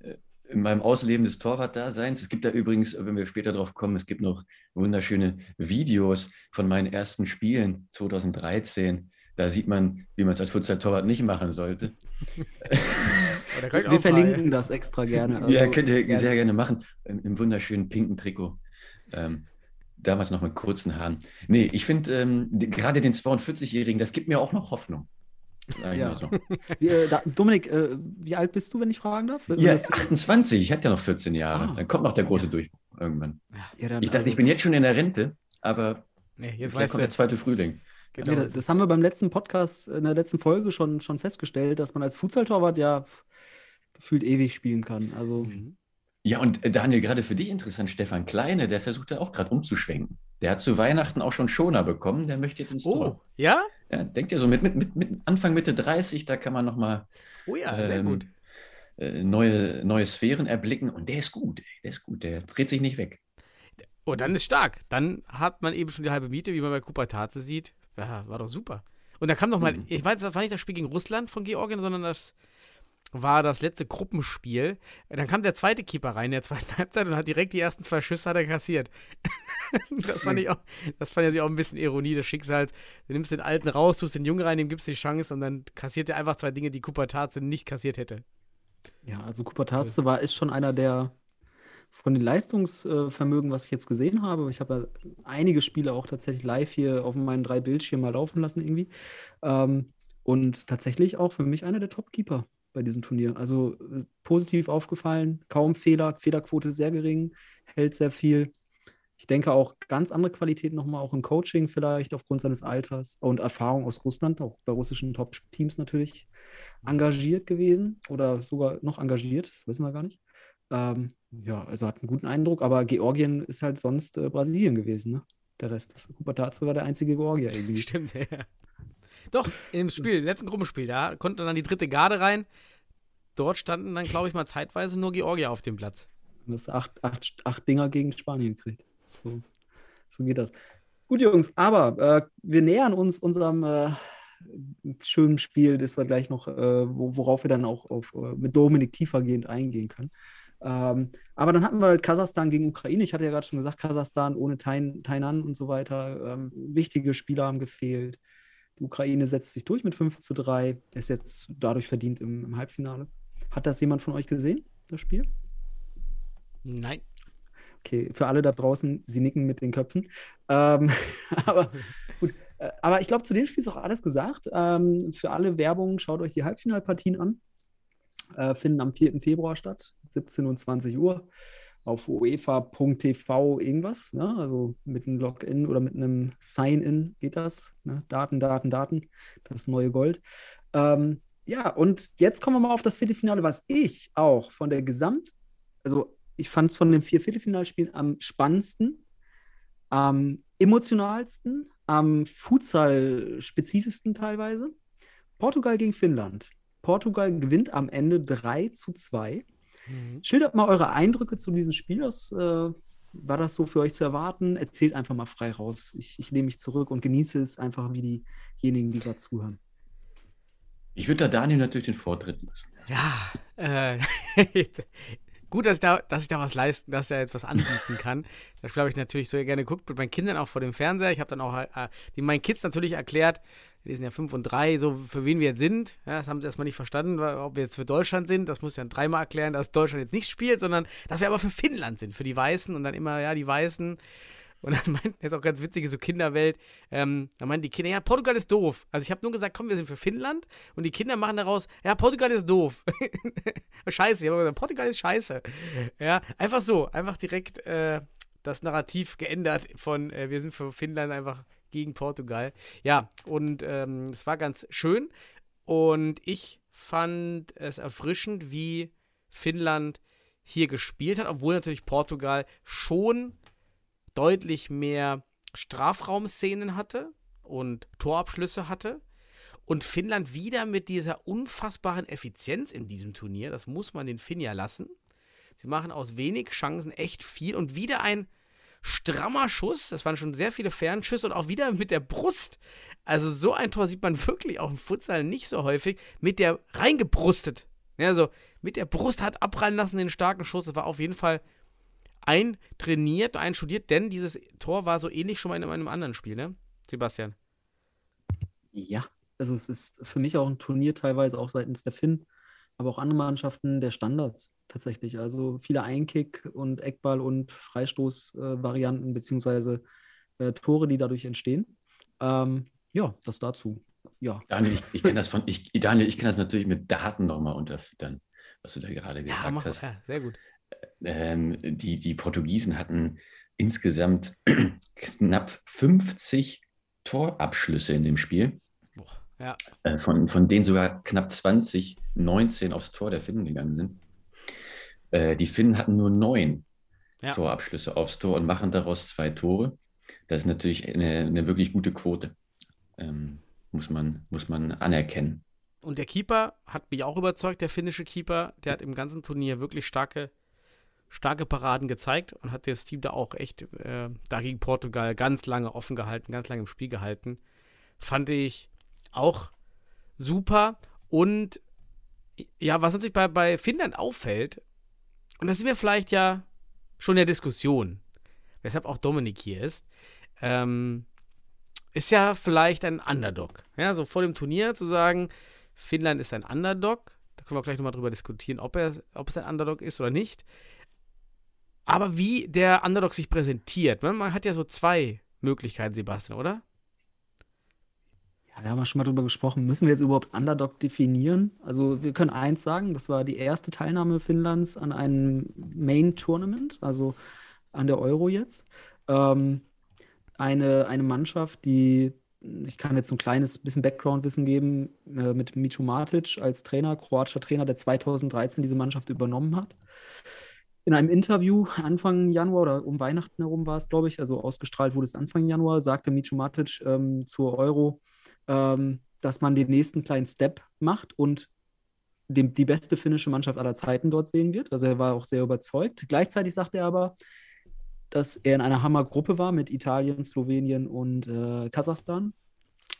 äh, in meinem Ausleben des Torwartdaseins. Es gibt da übrigens, wenn wir später drauf kommen, es gibt noch wunderschöne Videos von meinen ersten Spielen 2013. Da sieht man, wie man es als Futsal-Torwart nicht machen sollte. Wir verlinken das extra gerne. ja, Also, könnt ihr gerne. sehr gerne machen. Im, im wunderschönen pinken Trikot. Ähm, damals noch mit kurzen Haaren. Nee, ich finde ähm, gerade den 42-Jährigen, das gibt mir auch noch Hoffnung. Ja. so. Wie, äh, da, Dominik, äh, wie alt bist du, wenn ich fragen darf? Ja, Das- 28, ich hatte ja noch 14 Jahre. Ah. Dann kommt noch der große Durchbruch irgendwann. ja, dann, Ich dachte, also- ich bin jetzt schon in der Rente, aber Nee, jetzt kommt der du. zweite Frühling. Genau. Ja, das haben wir beim letzten Podcast, in der letzten Folge schon, schon festgestellt, dass man als Futsal-Torwart ja gefühlt ewig spielen kann. Also, Mhm. Ja, und äh, Daniel, gerade für dich interessant, Stefan Kleine, der versucht ja auch gerade umzuschwenken. Der hat zu Weihnachten auch schon Schoner bekommen, der möchte jetzt ins Oh, Tor. ja? Ja, denkt ihr so, mit, mit, mit, mit Anfang, Mitte 30, da kann man nochmal Oh ja, sehr ähm, gut. äh, neue, neue Sphären erblicken und der ist gut, der ist gut, der dreht sich nicht weg. Oh, dann ist stark. Dann hat man eben schon die halbe Miete, wie man bei Cooper Tatze sieht. Ja, war doch super. Und da kam noch mal, Mhm. ich weiß, das war nicht das Spiel gegen Russland von Georgien, sondern das war das letzte Gruppenspiel. Dann kam der zweite Keeper rein in der zweiten Halbzeit und hat direkt die ersten zwei Schüsse hat er kassiert. das fand ich auch, das fand ich auch ein bisschen Ironie des Schicksals. Du nimmst den Alten raus, tust den Jungen rein, dem gibst die Chance und dann kassiert er einfach zwei Dinge, die Cooper Tatze nicht kassiert hätte. Ja, also Cooper Taste war, ist schon einer der von den Leistungsvermögen, was ich jetzt gesehen habe. Ich habe ja einige Spiele auch tatsächlich live hier auf meinen drei Bildschirmen mal laufen lassen irgendwie. Ähm, und tatsächlich auch für mich einer der Top-Keeper bei diesem Turnier. Also äh, positiv aufgefallen, kaum Fehler, Fehlerquote sehr gering, hält sehr viel. Ich denke auch ganz andere Qualität nochmal, auch im Coaching vielleicht aufgrund seines Alters und Erfahrung aus Russland, auch bei russischen Top-Teams natürlich engagiert gewesen oder sogar noch engagiert, das wissen wir gar nicht. Ähm, ja, also hat einen guten Eindruck, aber Georgien ist halt sonst äh, Brasilien gewesen, ne? Der Rest. Kupataze war der einzige Georgier irgendwie. Stimmt, ja. Doch, im Spiel, letzten Gruppenspiel, da konnte dann die dritte Garde rein. Dort standen dann, glaube ich, mal zeitweise nur Georgier auf dem Platz. Und das acht, acht, acht Dinger gegen Spanien gekriegt. So, so geht das. Gut, Jungs, aber äh, wir nähern uns unserem äh, schönen Spiel, das wir gleich noch, äh, wo, worauf wir dann auch auf, äh, mit Dominik tiefergehend eingehen können. Ähm, aber dann hatten wir halt Kasachstan gegen Ukraine. Ich hatte ja gerade schon gesagt, Kasachstan ohne Tain, Tainan und so weiter. Ähm, wichtige Spieler haben gefehlt. Die Ukraine setzt sich durch mit 5 zu 3. Ist jetzt dadurch verdient im, im Halbfinale. Hat das jemand von euch gesehen, das Spiel? Nein. Okay, für alle da draußen, sie nicken mit den Köpfen. Ähm, aber gut, äh, aber ich glaube, zu dem Spiel ist auch alles gesagt. Ähm, für alle Werbung, schaut euch die Halbfinalpartien an. Äh, finden am 4. Februar statt, 17 und 20 Uhr auf uefa.tv irgendwas. Ne? Also mit einem Login oder mit einem Sign-in geht das. Ne? Daten, Daten, Daten, das neue Gold. Ähm, ja, und jetzt kommen wir mal auf das Viertelfinale, was ich auch von der Gesamt, also ich fand es von den vier Viertelfinalspielen am spannendsten, am emotionalsten, am Futsal-spezifischsten teilweise. Portugal gegen Finnland. Portugal gewinnt am Ende 3 zu 2. Mhm. Schildert mal eure Eindrücke zu diesem Spiel. Was, äh, war das so für euch zu erwarten? Erzählt einfach mal frei raus. Ich, ich lehne mich zurück und genieße es einfach wie diejenigen, die gerade zuhören. Ich würde da Daniel natürlich den Vortritt lassen. Ja, äh, gut, dass ich, da, dass ich da was leisten, dass er jetzt was anbieten kann. Das glaube ich natürlich so gerne guckt mit meinen Kindern auch vor dem Fernseher. Ich habe dann auch äh, meinen Kids natürlich erklärt, die sind ja fünf und drei, so für wen wir jetzt sind. Ja, das haben sie erstmal nicht verstanden, ob wir jetzt für Deutschland sind. Das muss ich dann dreimal erklären, dass Deutschland jetzt nicht spielt, sondern dass wir aber für Finnland sind, für die Weißen und dann immer, ja, die Weißen. Und dann meinten, jetzt auch ganz witzige so Kinderwelt, ähm, da meinten die Kinder, ja, Portugal ist doof. Also ich habe nur gesagt, komm, wir sind für Finnland und die Kinder machen daraus, ja, Portugal ist doof. scheiße, ich habe gesagt, Portugal ist scheiße. Ja, einfach so, einfach direkt äh, das Narrativ geändert von, äh, wir sind für Finnland einfach gegen Portugal. Ja, und ähm, es war ganz schön und ich fand es erfrischend, wie Finnland hier gespielt hat, obwohl natürlich Portugal schon deutlich mehr Strafraumszenen hatte und Torabschlüsse hatte. Und Finnland wieder mit dieser unfassbaren Effizienz in diesem Turnier, das muss man den Finn ja lassen. Sie machen aus wenig Chancen echt viel und wieder ein strammer Schuss. Das waren schon sehr viele Fernschüsse und auch wieder mit der Brust. Also so ein Tor sieht man wirklich auch im Futsal nicht so häufig. Mit der reingebrustet. Also mit der Brust hat abprallen lassen den starken Schuss. Das war auf jeden Fall eintrainiert, einstudiert, denn dieses Tor war so ähnlich schon mal in einem anderen Spiel, ne? Sebastian. Ja, also es ist für mich auch ein Turnier teilweise auch seitens der Finn, aber auch andere Mannschaften der Standards tatsächlich. Also viele Einkick- und Eckball- und Freistoß-Varianten beziehungsweise äh, Tore, die dadurch entstehen. Ähm, ja, das dazu. Ja. Daniel, ich, ich kann das von, ich, Daniel, ich kann das natürlich mit Daten nochmal unterfüttern, was du da gerade gesagt Ja, mach, hast. ja, sehr gut. Ähm, die, die Portugiesen hatten insgesamt knapp 50 Torabschlüsse in dem Spiel, ja. äh, von, von denen sogar knapp 20, 19 aufs Tor der Finnen gegangen sind. Äh, die Finnen hatten nur neun Ja. Torabschlüsse aufs Tor und machen daraus zwei Tore. Das ist natürlich eine, eine wirklich gute Quote. Ähm, muss man, muss man anerkennen. Und der Keeper hat mich auch überzeugt, der finnische Keeper. Der hat im ganzen Turnier wirklich starke, starke Paraden gezeigt und hat das Team da auch echt äh, da gegen Portugal ganz lange offen gehalten, ganz lange im Spiel gehalten. Fand ich auch super. Und ja, was natürlich bei, bei Finnland auffällt, und da sind wir vielleicht ja schon in der Diskussion, weshalb auch Dominik hier ist, ähm, ist ja vielleicht ein Underdog. Ja, so vor dem Turnier zu sagen, Finnland ist ein Underdog. Da können wir gleich nochmal drüber diskutieren, ob, er, ob es ein Underdog ist oder nicht. Aber wie der Underdog sich präsentiert, man hat ja so zwei Möglichkeiten, Sebastian, oder? Ja, wir haben ja schon mal drüber gesprochen. Müssen wir jetzt überhaupt Underdog definieren? Also, wir können eins sagen: Das war die erste Teilnahme Finnlands an einem Main Tournament, also an der Euro jetzt. Ähm, eine, eine Mannschaft, die, ich kann jetzt ein kleines bisschen Background-Wissen geben, äh, mit Micho Matic als Trainer, kroatischer Trainer, der 2013 diese Mannschaft übernommen hat. In einem Interview Anfang Januar oder um Weihnachten herum war es, glaube ich, also ausgestrahlt wurde es Anfang Januar, sagte Micho Matic ähm, zur Euro, ähm, dass man den nächsten kleinen Step macht und dem, die beste finnische Mannschaft aller Zeiten dort sehen wird. Also er war auch sehr überzeugt. Gleichzeitig sagte er aber, dass er in einer Hammergruppe war mit Italien, Slowenien und äh, Kasachstan.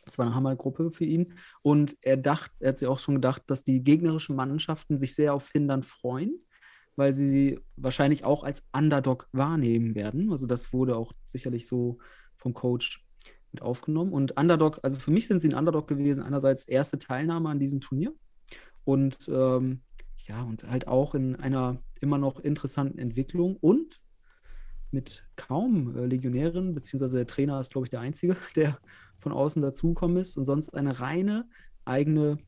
Das war eine Hammergruppe für ihn. Und er dachte, er hat sich auch schon gedacht, dass die gegnerischen Mannschaften sich sehr auf Finnland freuen, weil sie sie wahrscheinlich auch als Underdog wahrnehmen werden. Also das wurde auch sicherlich so vom Coach mit aufgenommen. Und Underdog, also für mich sind sie ein Underdog gewesen. Einerseits erste Teilnahme an diesem Turnier und ähm, ja, und halt auch in einer immer noch interessanten Entwicklung und mit kaum äh, Legionären, beziehungsweise der Trainer ist, glaube ich, der Einzige, der von außen dazugekommen ist und sonst eine reine eigene,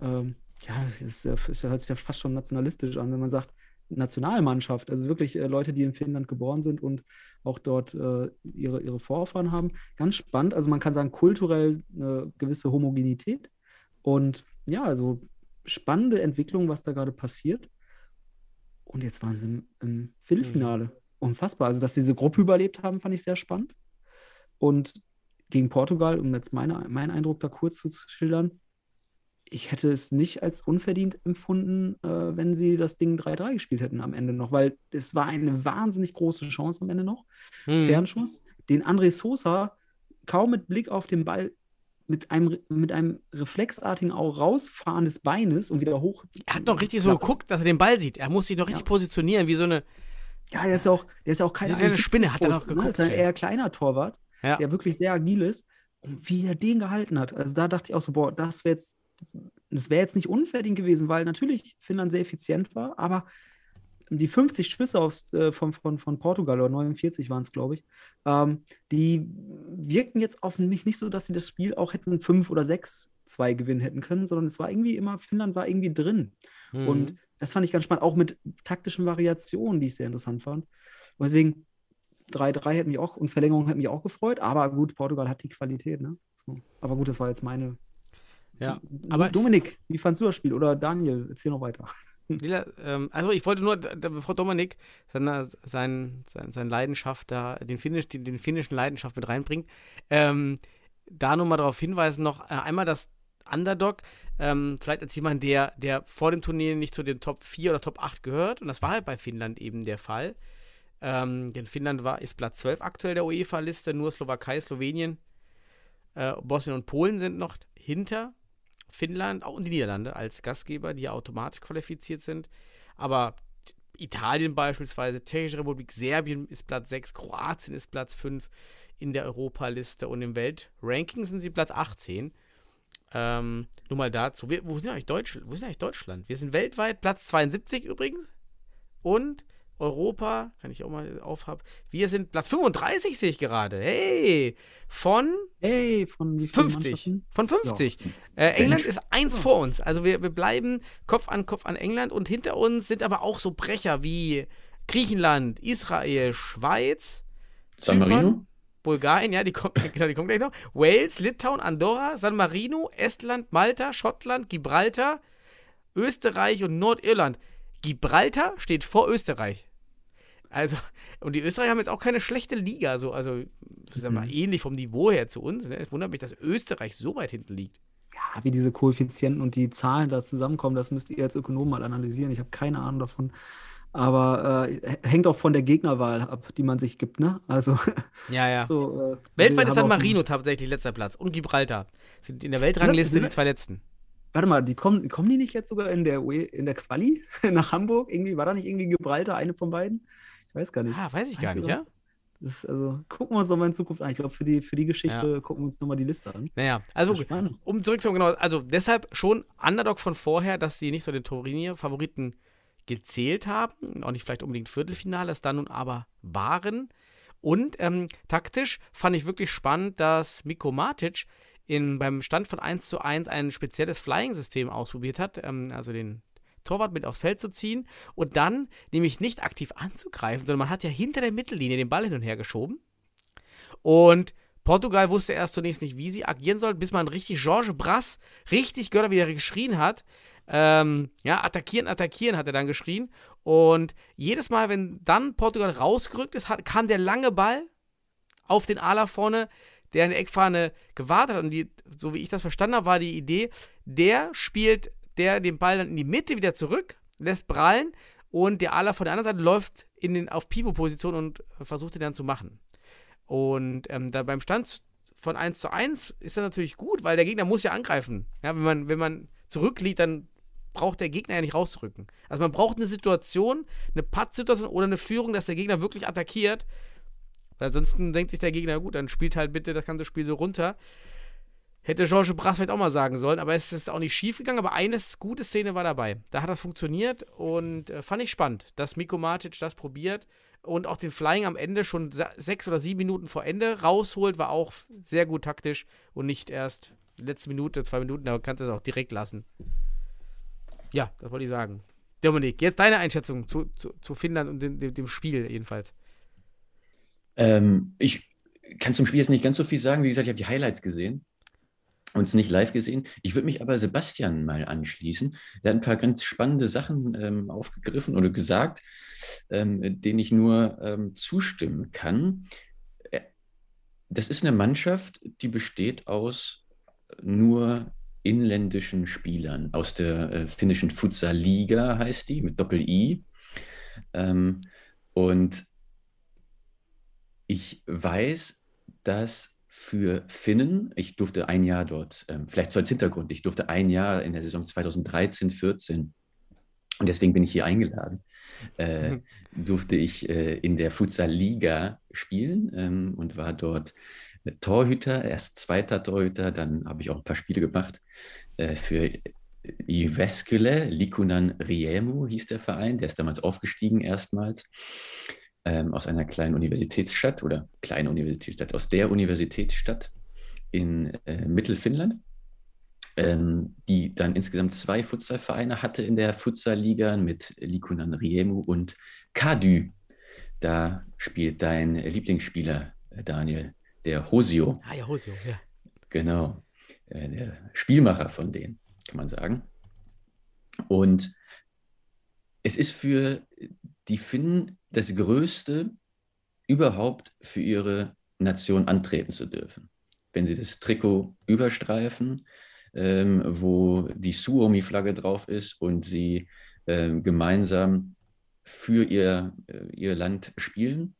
ähm, ja, es hört sich ja fast schon nationalistisch an, wenn man sagt, Nationalmannschaft, also wirklich äh, Leute, die in Finnland geboren sind und auch dort äh, ihre, ihre Vorfahren haben. Ganz spannend, also man kann sagen, kulturell eine gewisse Homogenität und ja, also spannende Entwicklung, was da gerade passiert. Und jetzt waren sie im, im Viertelfinale. Mhm unfassbar. Also, dass diese Gruppe überlebt haben, fand ich sehr spannend. Und gegen Portugal, um jetzt meine, meinen Eindruck da kurz zu schildern, ich hätte es nicht als unverdient empfunden, äh, wenn sie das Ding 3-3 gespielt hätten am Ende noch, weil es war eine wahnsinnig große Chance am Ende noch. Hm. Fernschuss, den André Sosa kaum mit Blick auf den Ball mit einem, mit einem reflexartigen auch Rausfahren des Beines und wieder hoch. Er hat noch richtig so geguckt, dass er den Ball sieht. Er muss sich noch richtig ja. positionieren, wie so eine, ja, der ist ja auch, der ist ja auch kein eine Spinne, hat er noch geguckt. Ne? ist ein eher kleiner Torwart, ja. der wirklich sehr agil ist. Und wie er den gehalten hat. Also da dachte ich auch so, boah, das wäre jetzt, das wäre jetzt nicht unverdient gewesen, weil natürlich Finnland sehr effizient war, aber die 50 Schüsse aufs, äh, von, von, von Portugal oder 49 waren es, glaube ich, ähm, die wirkten jetzt auf mich nicht so, dass sie das Spiel auch hätten 5 oder 6 2 gewinnen hätten können, sondern es war irgendwie immer, Finnland war irgendwie drin. Mhm. Und das fand ich ganz spannend, auch mit taktischen Variationen, die ich sehr interessant fand. Und deswegen 3-3 hätte mich auch und Verlängerung hätte mich auch gefreut, aber gut, Portugal hat die Qualität, ne? So. Aber gut, das war jetzt meine. Ja, aber Dominik, wie fandst du das Spiel? Oder Daniel, erzähl noch weiter. Lila, ähm, also ich wollte nur, bevor Dominik seine, sein, sein, sein Leidenschaft da, den, Finnisch, den, den finnischen Leidenschaft mit reinbringt, ähm, da nur mal darauf hinweisen, noch äh, einmal das Underdog, ähm, vielleicht als jemand, der, der vor dem Turnier nicht zu den Top 4 oder Top 8 gehört. Und das war halt bei Finnland eben der Fall. Ähm, denn Finnland war, ist Platz 12 aktuell der UEFA-Liste, nur Slowakei, Slowenien, äh, Bosnien und Polen sind noch hinter Finnland, auch die Niederlande als Gastgeber, die ja automatisch qualifiziert sind. Aber Italien beispielsweise, Tschechische Republik, Serbien ist Platz 6, Kroatien ist Platz 5 in der Europaliste und im Weltranking sind sie Platz 18. Ähm, nur mal dazu. Wir, wo, sind eigentlich Deutsch, wo sind eigentlich Deutschland? Wir sind weltweit Platz 72 übrigens. Und Europa, kann ich auch mal aufhaben. Wir sind Platz 35, sehe ich gerade. Hey! Von, hey, von 50. Von 50. Ja. Äh, England ist eins vor uns. Also wir, wir bleiben Kopf an Kopf an England und hinter uns sind aber auch so Brecher wie Griechenland, Israel, Schweiz, San Marino. Bulgarien, ja, die kommt, genau, die kommt gleich noch. Wales, Litauen, Andorra, San Marino, Estland, Malta, Schottland, Gibraltar, Österreich und Nordirland. Gibraltar steht vor Österreich. Also, und die Österreicher haben jetzt auch keine schlechte Liga, so, also, sagen wir mal, Mhm. ähnlich vom Niveau her zu uns. Ne? Es wundert mich, dass Österreich so weit hinten liegt. Ja, wie diese Koeffizienten und die Zahlen da zusammenkommen, das müsst ihr als Ökonom mal analysieren. Ich habe keine Ahnung davon. Aber äh, hängt auch von der Gegnerwahl ab, die man sich gibt, ne? Also, Ja, ja. so. Äh, Weltweit ist San Marino tatsächlich letzter Platz und Gibraltar. Sind in der Weltrangliste Sind die zwei letzten. Warte mal, die kommen, kommen die nicht jetzt sogar in der, UE in der Quali nach Hamburg? Irgendwie, war da nicht irgendwie Gibraltar eine von beiden? Ich weiß gar nicht. Ah, weiß ich gar Weißt du nicht, ja? Das ist, also, gucken wir uns nochmal in Zukunft an. Ich glaube, für die, für die Geschichte gucken wir uns nochmal die Liste an. Naja, also um zurückzukommen, genau, also deshalb schon Underdog von vorher, dass sie nicht so den Torinier-Favoriten gezählt haben, auch nicht vielleicht unbedingt Viertelfinale, es dann nun aber waren. Und ähm, taktisch fand ich wirklich spannend, dass Miko Matic in, beim Stand von 1 zu 1 ein spezielles Flying-System ausprobiert hat, ähm, also den Torwart mit aufs Feld zu ziehen und dann nämlich nicht aktiv anzugreifen, sondern man hat ja hinter der Mittellinie den Ball hin und her geschoben. Und Portugal wusste erst zunächst nicht, wie sie agieren soll, bis man richtig Georges Brass richtig gehört hat, wie er geschrien hat. Ähm, ja, attackieren, attackieren hat er dann geschrien. Und jedes Mal, wenn dann Portugal rausgerückt ist, hat, kam der lange Ball auf den Ala vorne, der in der Eckfahne gewartet hat. Und die, so wie ich das verstanden habe, war die Idee, der spielt der den Ball dann in die Mitte wieder zurück, lässt prallen und der Ala von der anderen Seite läuft in den, auf Pivot-Position und versucht ihn dann zu machen. Und ähm, da beim Stand von 1 zu 1 ist das natürlich gut, weil der Gegner muss ja angreifen. Ja, wenn man, wenn man zurückliegt, dann braucht der Gegner ja nicht rauszurücken. Also man braucht eine Situation, eine Pattsituation oder eine Führung, dass der Gegner wirklich attackiert. Weil ansonsten denkt sich der Gegner, gut, dann spielt halt bitte das ganze Spiel so runter. Hätte Georges Brass vielleicht auch mal sagen sollen, aber es ist auch nicht schief gegangen. Aber eine gute Szene war dabei. Da hat das funktioniert und äh, fand ich spannend, dass Miko Matic das probiert und auch den Flying am Ende schon se- sechs oder sieben Minuten vor Ende rausholt, war auch sehr gut taktisch und nicht erst letzte Minute, zwei Minuten, da kannst du es auch direkt lassen. Ja, das wollte ich sagen. Dominik, jetzt deine Einschätzung zu, zu, zu Finnland und dem, dem, dem Spiel jedenfalls. Ähm, ich kann zum Spiel jetzt nicht ganz so viel sagen. Wie gesagt, ich habe die Highlights gesehen und es nicht live gesehen. Ich würde mich aber Sebastian mal anschließen. Der hat ein paar ganz spannende Sachen ähm, aufgegriffen oder gesagt, ähm, denen ich nur ähm, zustimmen kann. Äh, Das ist eine Mannschaft, die besteht aus nur inländischen Spielern, aus der äh, finnischen Futsal-Liga heißt die, mit Doppel-I. Ähm, und ich weiß, dass für Finnen, ich durfte ein Jahr dort, ähm, vielleicht so als Hintergrund, ich durfte ein Jahr in der Saison 2013, 14 und deswegen bin ich hier eingeladen, äh, durfte ich äh, in der Futsal-Liga spielen ähm, und war dort äh, Torhüter, erst zweiter Torhüter, dann habe ich auch ein paar Spiele gemacht äh, für Iveskyle, Likunan Riemu hieß der Verein, der ist damals aufgestiegen erstmals ähm, aus einer kleinen Universitätsstadt oder kleine Universitätsstadt, aus der Universitätsstadt in äh, Mittelfinnland, ähm, die dann insgesamt zwei Futsalvereine hatte in der Futsal-Liga mit Likunan Riemu und Kadü. Da spielt dein Lieblingsspieler, äh, Daniel, der Hosio. Ah ja, Hosio, ja. Genau. Äh, der Spielmacher von denen, kann man sagen. Und es ist für die Finnen das Größte, überhaupt für ihre Nation antreten zu dürfen. Wenn sie das Trikot überstreifen, ähm, wo die Suomi-Flagge drauf ist und sie ähm, gemeinsam für ihr, äh, ihr Land spielen,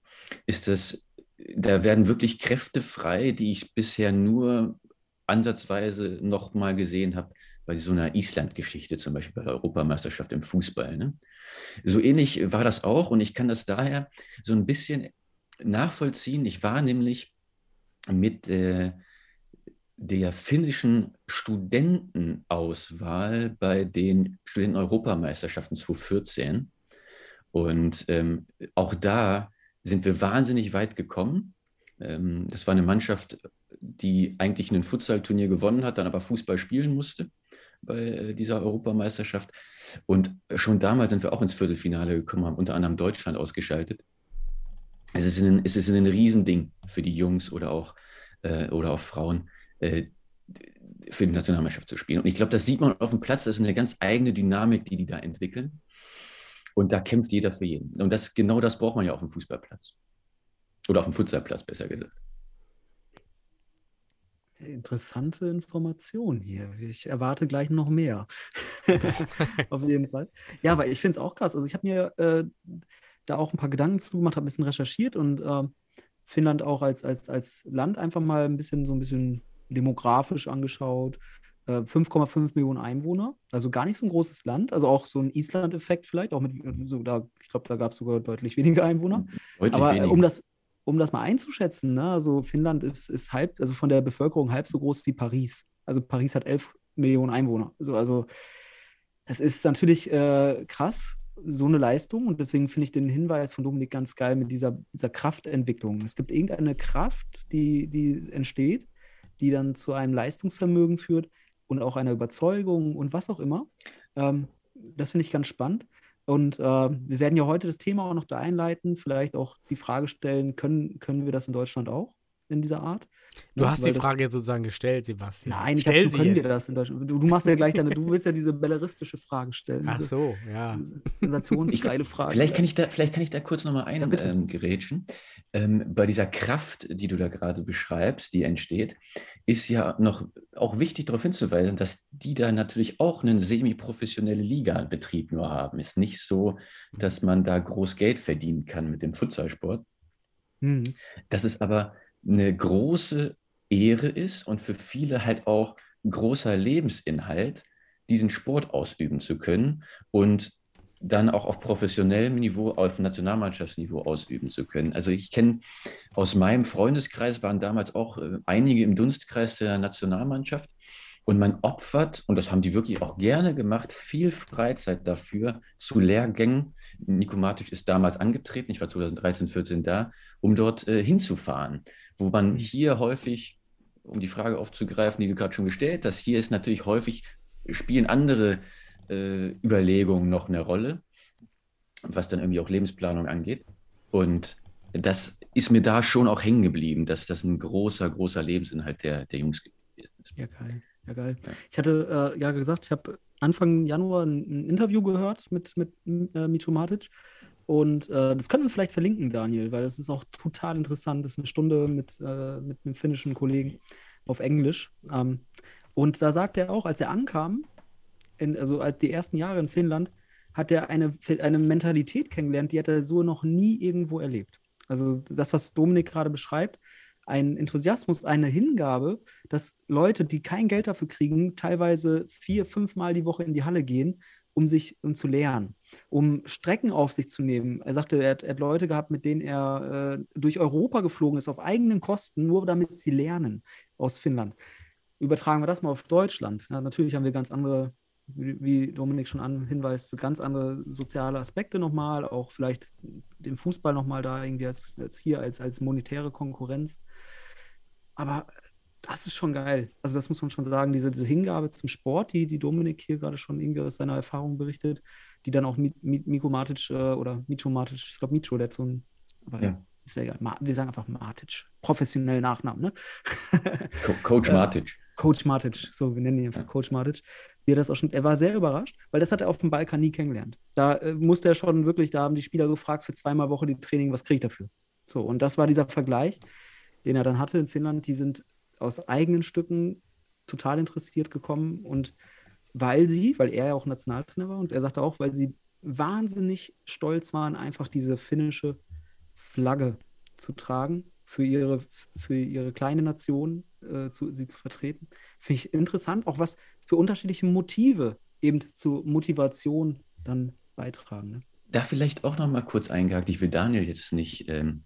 ist das, da werden wirklich Kräfte frei, die ich bisher nur ansatzweise noch mal gesehen habe bei so einer Island-Geschichte, zum Beispiel bei der Europameisterschaft im Fußball. Ne? So ähnlich war das auch und ich kann das daher so ein bisschen nachvollziehen. Ich war nämlich mit äh, der finnischen Studentenauswahl bei den Studenten-Europameisterschaften 2014 und ähm, auch da sind wir wahnsinnig weit gekommen. Ähm, das war eine Mannschaft, die eigentlich ein Futsal-Turnier gewonnen hat, dann aber Fußball spielen musste bei äh, dieser Europameisterschaft. Und schon damals sind wir auch ins Viertelfinale gekommen, haben unter anderem Deutschland ausgeschaltet. Es ist ein, es ist ein Riesending für die Jungs oder auch, äh, oder auch Frauen, äh, für die Nationalmannschaft zu spielen. Und ich glaube, das sieht man auf dem Platz, das ist eine ganz eigene Dynamik, die die da entwickeln. Und da kämpft jeder für jeden. Und das, genau das braucht man ja auf dem Fußballplatz. Oder auf dem Futsalplatz, besser gesagt. Interessante Information hier. Ich erwarte gleich noch mehr. Auf jeden Fall. Ja, aber ich finde es auch krass. Also ich habe mir äh, da auch ein paar Gedanken zu gemacht, habe ein bisschen recherchiert und äh, Finnland auch als, als, als Land einfach mal ein bisschen so ein bisschen demografisch angeschaut. Äh, 5,5 Millionen Einwohner, also gar nicht so ein großes Land, also auch so ein Island-Effekt vielleicht, auch mit so da, ich glaube, da gab es sogar deutlich weniger Einwohner. Deutlich Aber äh, weniger. um das, um das mal einzuschätzen, ne, also Finnland ist, ist halb, also von der Bevölkerung halb so groß wie Paris. Also Paris hat 11 Millionen Einwohner. Also, also das ist natürlich äh, krass, so eine Leistung. Und deswegen finde ich den Hinweis von Dominik ganz geil mit dieser, dieser Kraftentwicklung. Es gibt irgendeine Kraft, die, die entsteht, die dann zu einem Leistungsvermögen führt und auch einer Überzeugung und was auch immer. Ähm, das finde ich ganz spannend. Und äh, wir werden ja heute das Thema auch noch da einleiten, vielleicht auch die Frage stellen, können, können wir das in Deutschland auch in dieser Art? Du Ne, hast die Frage jetzt sozusagen gestellt, Sebastian. Nein, ich dachte, so können wir jetzt. das in Deutschland. Du, du machst ja gleich deine, du willst ja diese belleristische Frage stellen. Ach so, ja. sensationsgeile Frage. Vielleicht kann ich da, vielleicht kann ich da kurz nochmal Ja, bitte. eingerätschen. ähm, bei dieser Kraft, die du da gerade beschreibst, die entsteht, ist ja noch auch wichtig darauf hinzuweisen, dass die da natürlich auch einen semi-professionelle Liga-Betrieb nur haben. Ist nicht so, dass man da groß Geld verdienen kann mit dem Futsalsport. Hm. dass es aber eine große Ehre ist und für viele halt auch großer Lebensinhalt, diesen Sport ausüben zu können und dann auch auf professionellem Niveau, auf Nationalmannschaftsniveau ausüben zu können. Also ich kenne aus meinem Freundeskreis waren damals auch äh, einige im Dunstkreis der Nationalmannschaft und man opfert, und das haben die wirklich auch gerne gemacht, viel Freizeit dafür zu Lehrgängen. Nico Matic ist damals angetreten, ich war 2013, 14 da, um dort äh, hinzufahren, wo man hier häufig, um die Frage aufzugreifen, die du gerade schon gestellt hast, hier ist natürlich häufig, spielen andere äh, Überlegungen noch eine Rolle, was dann irgendwie auch Lebensplanung angeht. Und das ist mir da schon auch hängen geblieben, dass das ein großer, großer Lebensinhalt der, der Jungs gewesen ist. Ja, geil. Ja, geil. Ja. Ich hatte äh, ja gesagt, ich habe Anfang Januar ein, ein Interview gehört mit, mit äh, Micho Matic. Und äh, das können wir vielleicht verlinken, Daniel, weil das ist auch total interessant. Das ist eine Stunde mit, äh, mit einem finnischen Kollegen auf Englisch. Ähm, und da sagt er auch, als er ankam, in, also als die ersten Jahre in Finnland, hat er eine, eine Mentalität kennengelernt, die hat er so noch nie irgendwo erlebt. Also das, was Dominik gerade beschreibt, ein Enthusiasmus, eine Hingabe, dass Leute, die kein Geld dafür kriegen, teilweise vier, fünf Mal die Woche in die Halle gehen, um sich um zu lernen, um Strecken auf sich zu nehmen. Er sagte, er hat, er hat Leute gehabt, mit denen er äh, durch Europa geflogen ist, auf eigenen Kosten, nur damit sie lernen aus Finnland. Übertragen wir das mal auf Deutschland. Ja, natürlich haben wir ganz andere, wie, Dominik schon an hinweist, so ganz andere soziale Aspekte nochmal, auch vielleicht den Fußball nochmal da irgendwie als, als hier als, als monetäre Konkurrenz. Aber das ist schon geil. Also das muss man schon sagen, diese, diese Hingabe zum Sport, die, die Dominik hier gerade schon irgendwie aus seiner Erfahrung berichtet, die dann auch Mi- Mi- Miko Matic äh, oder Micho Matic, ich glaube Micho, der so ein, aber Ja. ist ja egal, Ma wir sagen einfach Matic, professionell Nachnamen, ne? Co Coach Äh, Matic. Coach Matic, so, wir nennen ihn einfach Ja. Coach Matic. Wie er das auch schon, er war sehr überrascht, weil das hat er auf dem Balkan nie kennengelernt. Da äh, musste er schon wirklich, da haben die Spieler gefragt, für zweimal Woche die Training, was kriege ich dafür? So, und das war dieser Vergleich, den er dann hatte in Finnland. Die sind aus eigenen Stücken total interessiert gekommen und weil sie, weil er ja auch Nationaltrainer war und er sagte auch, weil sie wahnsinnig stolz waren, einfach diese finnische Flagge zu tragen, für ihre, für ihre kleine Nation äh, zu, sie zu vertreten. Finde ich interessant, auch was für unterschiedliche Motive eben zur Motivation dann beitragen. Ne? Da vielleicht auch noch mal kurz eingehakt, ich will Daniel jetzt nicht ähm,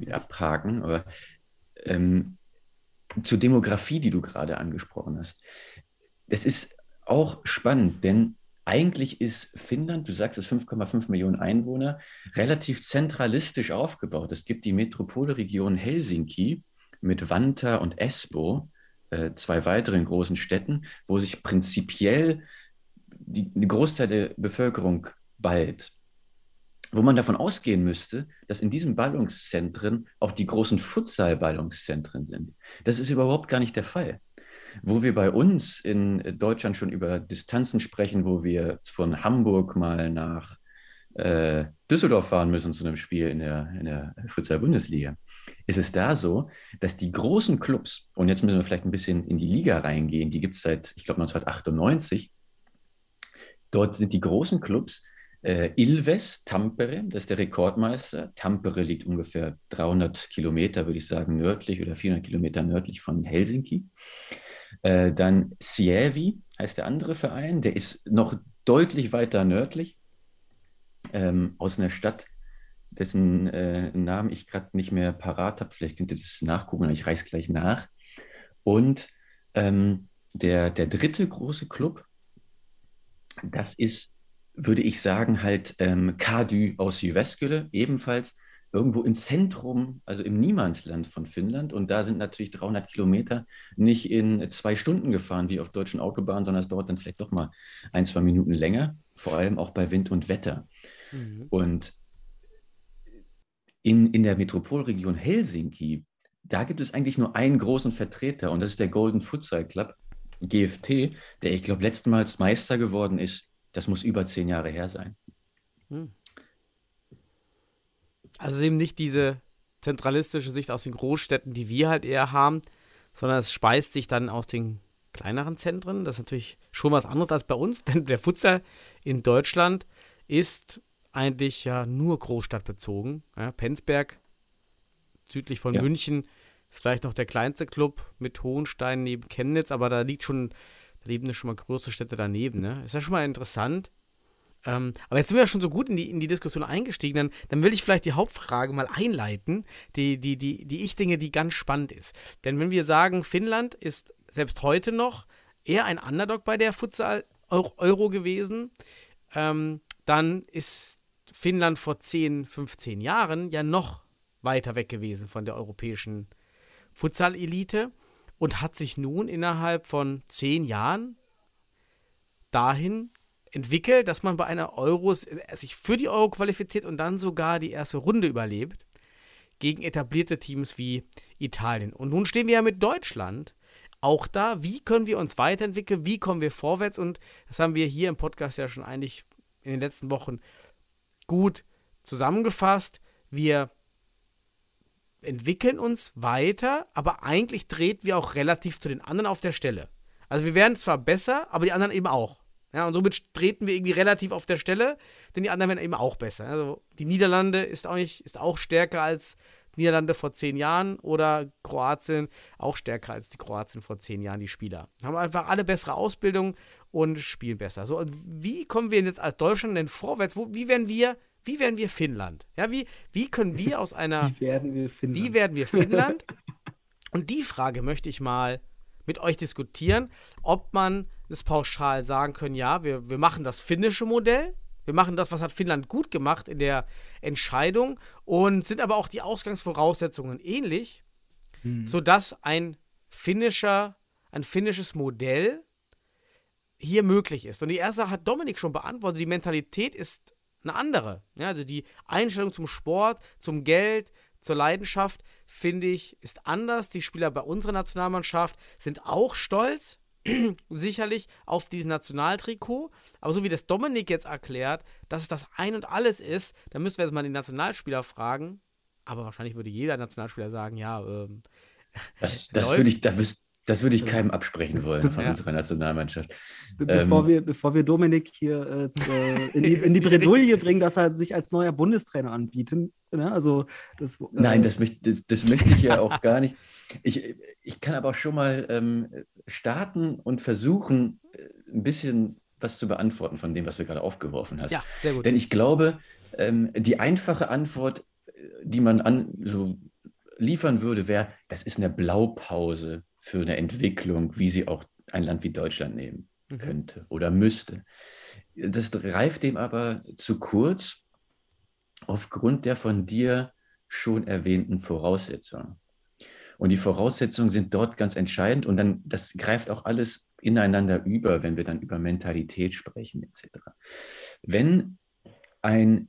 Yes. abhaken, aber ähm, zur Demografie, die du gerade angesprochen hast. Das ist auch spannend, denn eigentlich ist Finnland, du sagst es 5,5 Millionen Einwohner, relativ zentralistisch aufgebaut. Es gibt die Metropolregion Helsinki mit Vantaa und Espoo, äh, zwei weiteren großen Städten, wo sich prinzipiell die, die Großteil der Bevölkerung ballt. Wo man davon ausgehen müsste, dass in diesen Ballungszentren auch die großen Futsal-Ballungszentren sind. Das ist überhaupt gar nicht der Fall. Wo wir bei uns in Deutschland schon über Distanzen sprechen, wo wir von Hamburg mal nach äh, Düsseldorf fahren müssen zu einem Spiel in der, in der Futsal-Bundesliga, ist es da so, dass die großen Clubs, und jetzt müssen wir vielleicht ein bisschen in die Liga reingehen, die gibt es seit, ich glaube, 1998, dort sind die großen Clubs äh, Ilves, Tampere, das ist der Rekordmeister. Tampere liegt ungefähr 300 Kilometer, würde ich sagen, nördlich oder 400 Kilometer nördlich von Helsinki. Äh, dann Sievi heißt der andere Verein, der ist noch deutlich weiter nördlich ähm, aus einer Stadt, dessen äh, Namen ich gerade nicht mehr parat habe. Vielleicht könnt ihr das nachgucken, ich reiße gleich nach. Und ähm, der, der dritte große Club, das ist, würde ich sagen, halt ähm, Kadu aus Jyväskylä, ebenfalls irgendwo im Zentrum, also im Niemandsland von Finnland. Und da sind natürlich 300 Kilometer nicht in zwei Stunden gefahren wie auf deutschen Autobahnen, sondern es dauert dann vielleicht doch mal ein, zwei Minuten länger, vor allem auch bei Wind und Wetter. Mhm. Und in, in der Metropolregion Helsinki, da gibt es eigentlich nur einen großen Vertreter und das ist der Golden Futsal Club, GFT, der ich glaube letztmals Meister geworden ist. Das muss über zehn Jahre her sein. Mhm. Also eben nicht diese zentralistische Sicht aus den Großstädten, die wir halt eher haben, sondern es speist sich dann aus den kleineren Zentren. Das ist natürlich schon was anderes als bei uns, denn der Futsal in Deutschland ist eigentlich ja nur großstadtbezogen. Ja, Penzberg, südlich von ja. München, ist vielleicht noch der kleinste Club mit Hohenstein neben Chemnitz, aber da liegt schon, da leben schon mal große Städte daneben. Ne? Ist ja schon mal interessant. Ähm, aber jetzt sind wir ja schon so gut in die, in die Diskussion eingestiegen, dann, dann will ich vielleicht die Hauptfrage mal einleiten, die, die, die, die ich denke, die ganz spannend ist. Denn wenn wir sagen, Finnland ist selbst heute noch eher ein Underdog bei der Futsal-Euro gewesen, ähm, dann ist Finnland vor 10, 15 Jahren ja noch weiter weg gewesen von der europäischen Futsal-Elite und hat sich nun innerhalb von 10 Jahren dahin entwickelt, dass man bei einer Euro äh, sich für die Euro qualifiziert und dann sogar die erste Runde überlebt gegen etablierte Teams wie Italien. Und nun stehen wir ja mit Deutschland auch da. Wie können wir uns weiterentwickeln? Wie kommen wir vorwärts? Und das haben wir hier im Podcast ja schon eigentlich in den letzten Wochen gut zusammengefasst. Wir entwickeln uns weiter, aber eigentlich treten wir auch relativ zu den anderen auf der Stelle. Also wir werden zwar besser, aber die anderen eben auch. Ja, und somit treten wir irgendwie relativ auf der Stelle, denn die anderen werden eben auch besser. Also die Niederlande ist auch nicht, ist auch stärker als Niederlande vor zehn Jahren oder Kroatien auch stärker als die Kroatien vor zehn Jahren, die Spieler. Haben einfach alle bessere Ausbildung und spielen besser. So, wie kommen wir jetzt als Deutschland denn vorwärts? Wo, wie werden wir, wie werden wir Finnland? Ja, wie, wie können wir aus einer. Wie werden wir Finnland? Wie werden wir Finnland? und die Frage möchte ich mal mit euch diskutieren, ob man es pauschal sagen können, ja, wir, wir machen das finnische Modell, wir machen das, was hat Finnland gut gemacht in der Entscheidung und sind aber auch die Ausgangsvoraussetzungen ähnlich, mhm. sodass ein finnischer, ein finnisches Modell hier möglich ist. Und die erste hat Dominik schon beantwortet, die Mentalität ist eine andere. Ja, also die Einstellung zum Sport, zum Geld, zur Leidenschaft, finde ich, ist anders. Die Spieler bei unserer Nationalmannschaft sind auch stolz, sicherlich, auf dieses Nationaltrikot. Aber so wie das Dominik jetzt erklärt, dass es das Ein und Alles ist, dann müssen wir jetzt mal den Nationalspieler fragen. Aber wahrscheinlich würde jeder Nationalspieler sagen, ja, ähm, das, das würde ich, da wüs das würde ich keinem absprechen wollen von ja. unserer Nationalmannschaft. Bevor, ähm, wir, bevor wir Dominik hier äh, in, die, in die Bredouille bringen, dass er sich als neuer Bundestrainer anbietet. Ne? Also das, äh, Nein, das, das, das, möchte ich ja auch gar nicht. Ich, ich kann aber auch schon mal ähm, starten und versuchen, äh, ein bisschen was zu beantworten von dem, was du gerade aufgeworfen hast. Ja, sehr gut. Denn ich glaube, ähm, die einfache Antwort, äh, die man an, so liefern würde, wäre, das ist eine Blaupause für eine Entwicklung, wie sie auch ein Land wie Deutschland nehmen mhm. könnte oder müsste. Das greift dem aber zu kurz aufgrund der von dir schon erwähnten Voraussetzungen. Und die Voraussetzungen sind dort ganz entscheidend und dann, das greift auch alles ineinander über, wenn wir dann über Mentalität sprechen, etc. Wenn ein,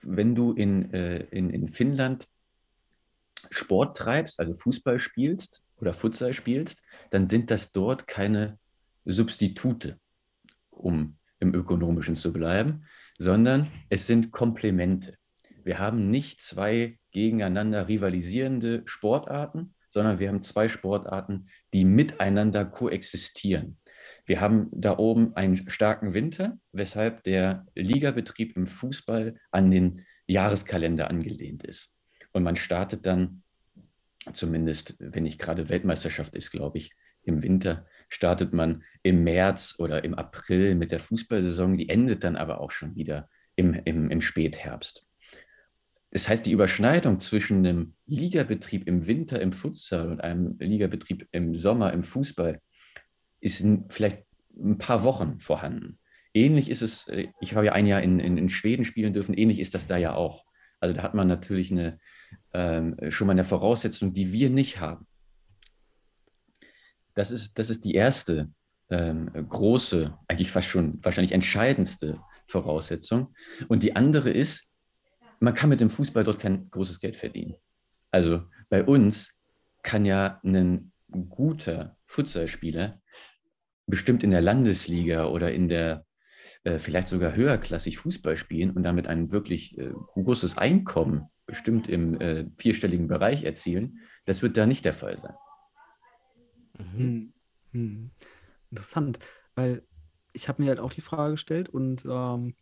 wenn du in, äh, in, in Finnland Sport treibst, also Fußball spielst, oder Futsal spielst, dann sind das dort keine Substitute, um im Ökonomischen zu bleiben, sondern es sind Komplemente. Wir haben nicht zwei gegeneinander rivalisierende Sportarten, sondern wir haben zwei Sportarten, die miteinander koexistieren. Wir haben da oben einen starken Winter, weshalb der Ligabetrieb im Fußball an den Jahreskalender angelehnt ist. Und man startet dann, zumindest wenn nicht gerade Weltmeisterschaft ist, glaube ich, im Winter, startet man im März oder im April mit der Fußballsaison. Die endet dann aber auch schon wieder im, im, im Spätherbst. Das heißt, die Überschneidung zwischen einem Ligabetrieb im Winter im Futsal und einem Ligabetrieb im Sommer im Fußball ist vielleicht ein paar Wochen vorhanden. Ähnlich ist es, äh, ich habe ja ein Jahr in, in, in Schweden spielen dürfen, ähnlich ist das da ja auch. Also da hat man natürlich eine, ähm, schon mal eine Voraussetzung, die wir nicht haben. Das ist, das ist die erste ähm, große, eigentlich fast schon wahrscheinlich entscheidendste Voraussetzung. Und die andere ist, man kann mit dem Fußball dort kein großes Geld verdienen. Also bei uns kann ja ein guter Futsalspieler bestimmt in der Landesliga oder in der äh, vielleicht sogar höherklassig Fußball spielen und damit ein wirklich äh, großes Einkommen bestimmt im äh, vierstelligen Bereich erzielen. Das wird da nicht der Fall sein. Mhm. Hm. Interessant, weil ich habe mir halt auch die Frage gestellt und ähm,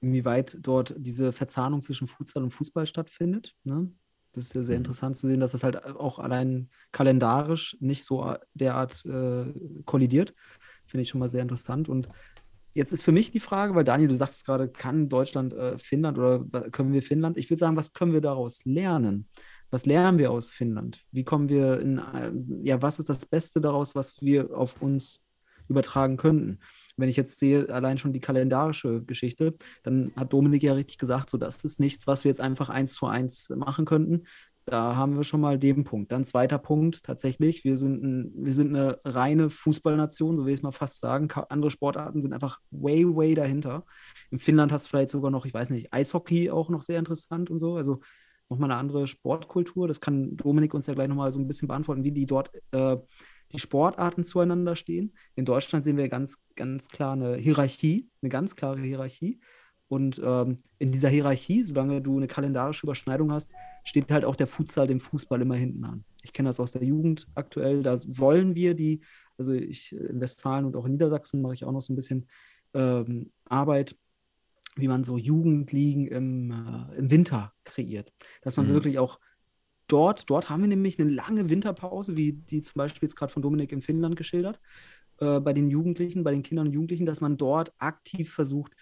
inwieweit dort diese Verzahnung zwischen Futsal und Fußball stattfindet. Ne? Das ist ja sehr mhm. interessant zu sehen, dass das halt auch allein kalendarisch nicht so derart äh, kollidiert. Finde ich schon mal sehr interessant. Und jetzt ist für mich die Frage, weil Daniel, du sagst gerade, kann Deutschland äh, Finnland oder können wir Finnland? Ich würde sagen, was können wir daraus lernen? Was lernen wir aus Finnland? Wie kommen wir in, äh, ja, was ist das Beste daraus, was wir auf uns übertragen könnten? wenn ich jetzt sehe, allein schon die kalendarische Geschichte, dann hat Dominik ja richtig gesagt, so das ist nichts, was wir jetzt einfach eins zu eins machen könnten. Da haben wir schon mal den Punkt. Dann zweiter Punkt, tatsächlich, wir sind, ein, wir sind eine reine Fußballnation, so will ich es mal fast sagen. Andere Sportarten sind einfach way, way dahinter. In Finnland hast du vielleicht sogar noch, ich weiß nicht, Eishockey auch noch sehr interessant und so. Also nochmal eine andere Sportkultur. Das kann Dominik uns ja gleich nochmal so ein bisschen beantworten, wie die dort äh, die Sportarten zueinander stehen. In Deutschland sehen wir ganz, ganz klar eine Hierarchie, eine ganz klare Hierarchie. Und ähm, in dieser Hierarchie, solange du eine kalendarische Überschneidung hast, steht halt auch der Futsal dem Fußball immer hinten an. Ich kenne das aus der Jugend aktuell. Da wollen wir die, also ich in Westfalen und auch in Niedersachsen mache ich auch noch so ein bisschen ähm, Arbeit, wie man so Jugendligen im, äh, im Winter kreiert. Dass man mhm. wirklich auch dort, dort haben wir nämlich eine lange Winterpause, wie die zum Beispiel jetzt gerade von Dominik in Finnland geschildert, äh, bei den Jugendlichen, bei den Kindern und Jugendlichen, dass man dort aktiv versucht,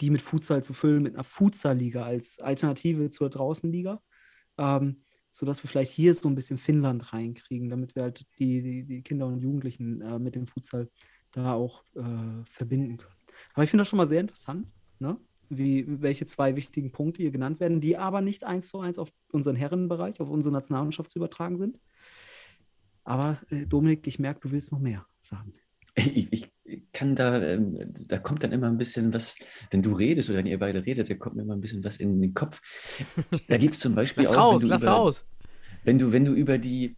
die mit Futsal zu füllen, mit einer Futsal-Liga als Alternative zur Draußenliga. Ähm, sodass wir vielleicht hier so ein bisschen Finnland reinkriegen, damit wir halt die, die, die Kinder und Jugendlichen äh, mit dem Futsal da auch äh, verbinden können. Aber ich finde das schon mal sehr interessant. Ne? wie, welche zwei wichtigen Punkte hier genannt werden, die aber nicht eins zu eins auf unseren Herrenbereich, auf unsere Nationalmannschaft zu übertragen sind. Aber äh, Dominik, ich merke, du willst noch mehr sagen. Ich, ich, kann da, ähm, da kommt dann immer ein bisschen was, wenn du redest oder wenn ihr beide redet, da kommt mir immer ein bisschen was in den Kopf. Da geht es zum Beispiel lass auch. Raus, lass über, raus. Wenn du, wenn du über die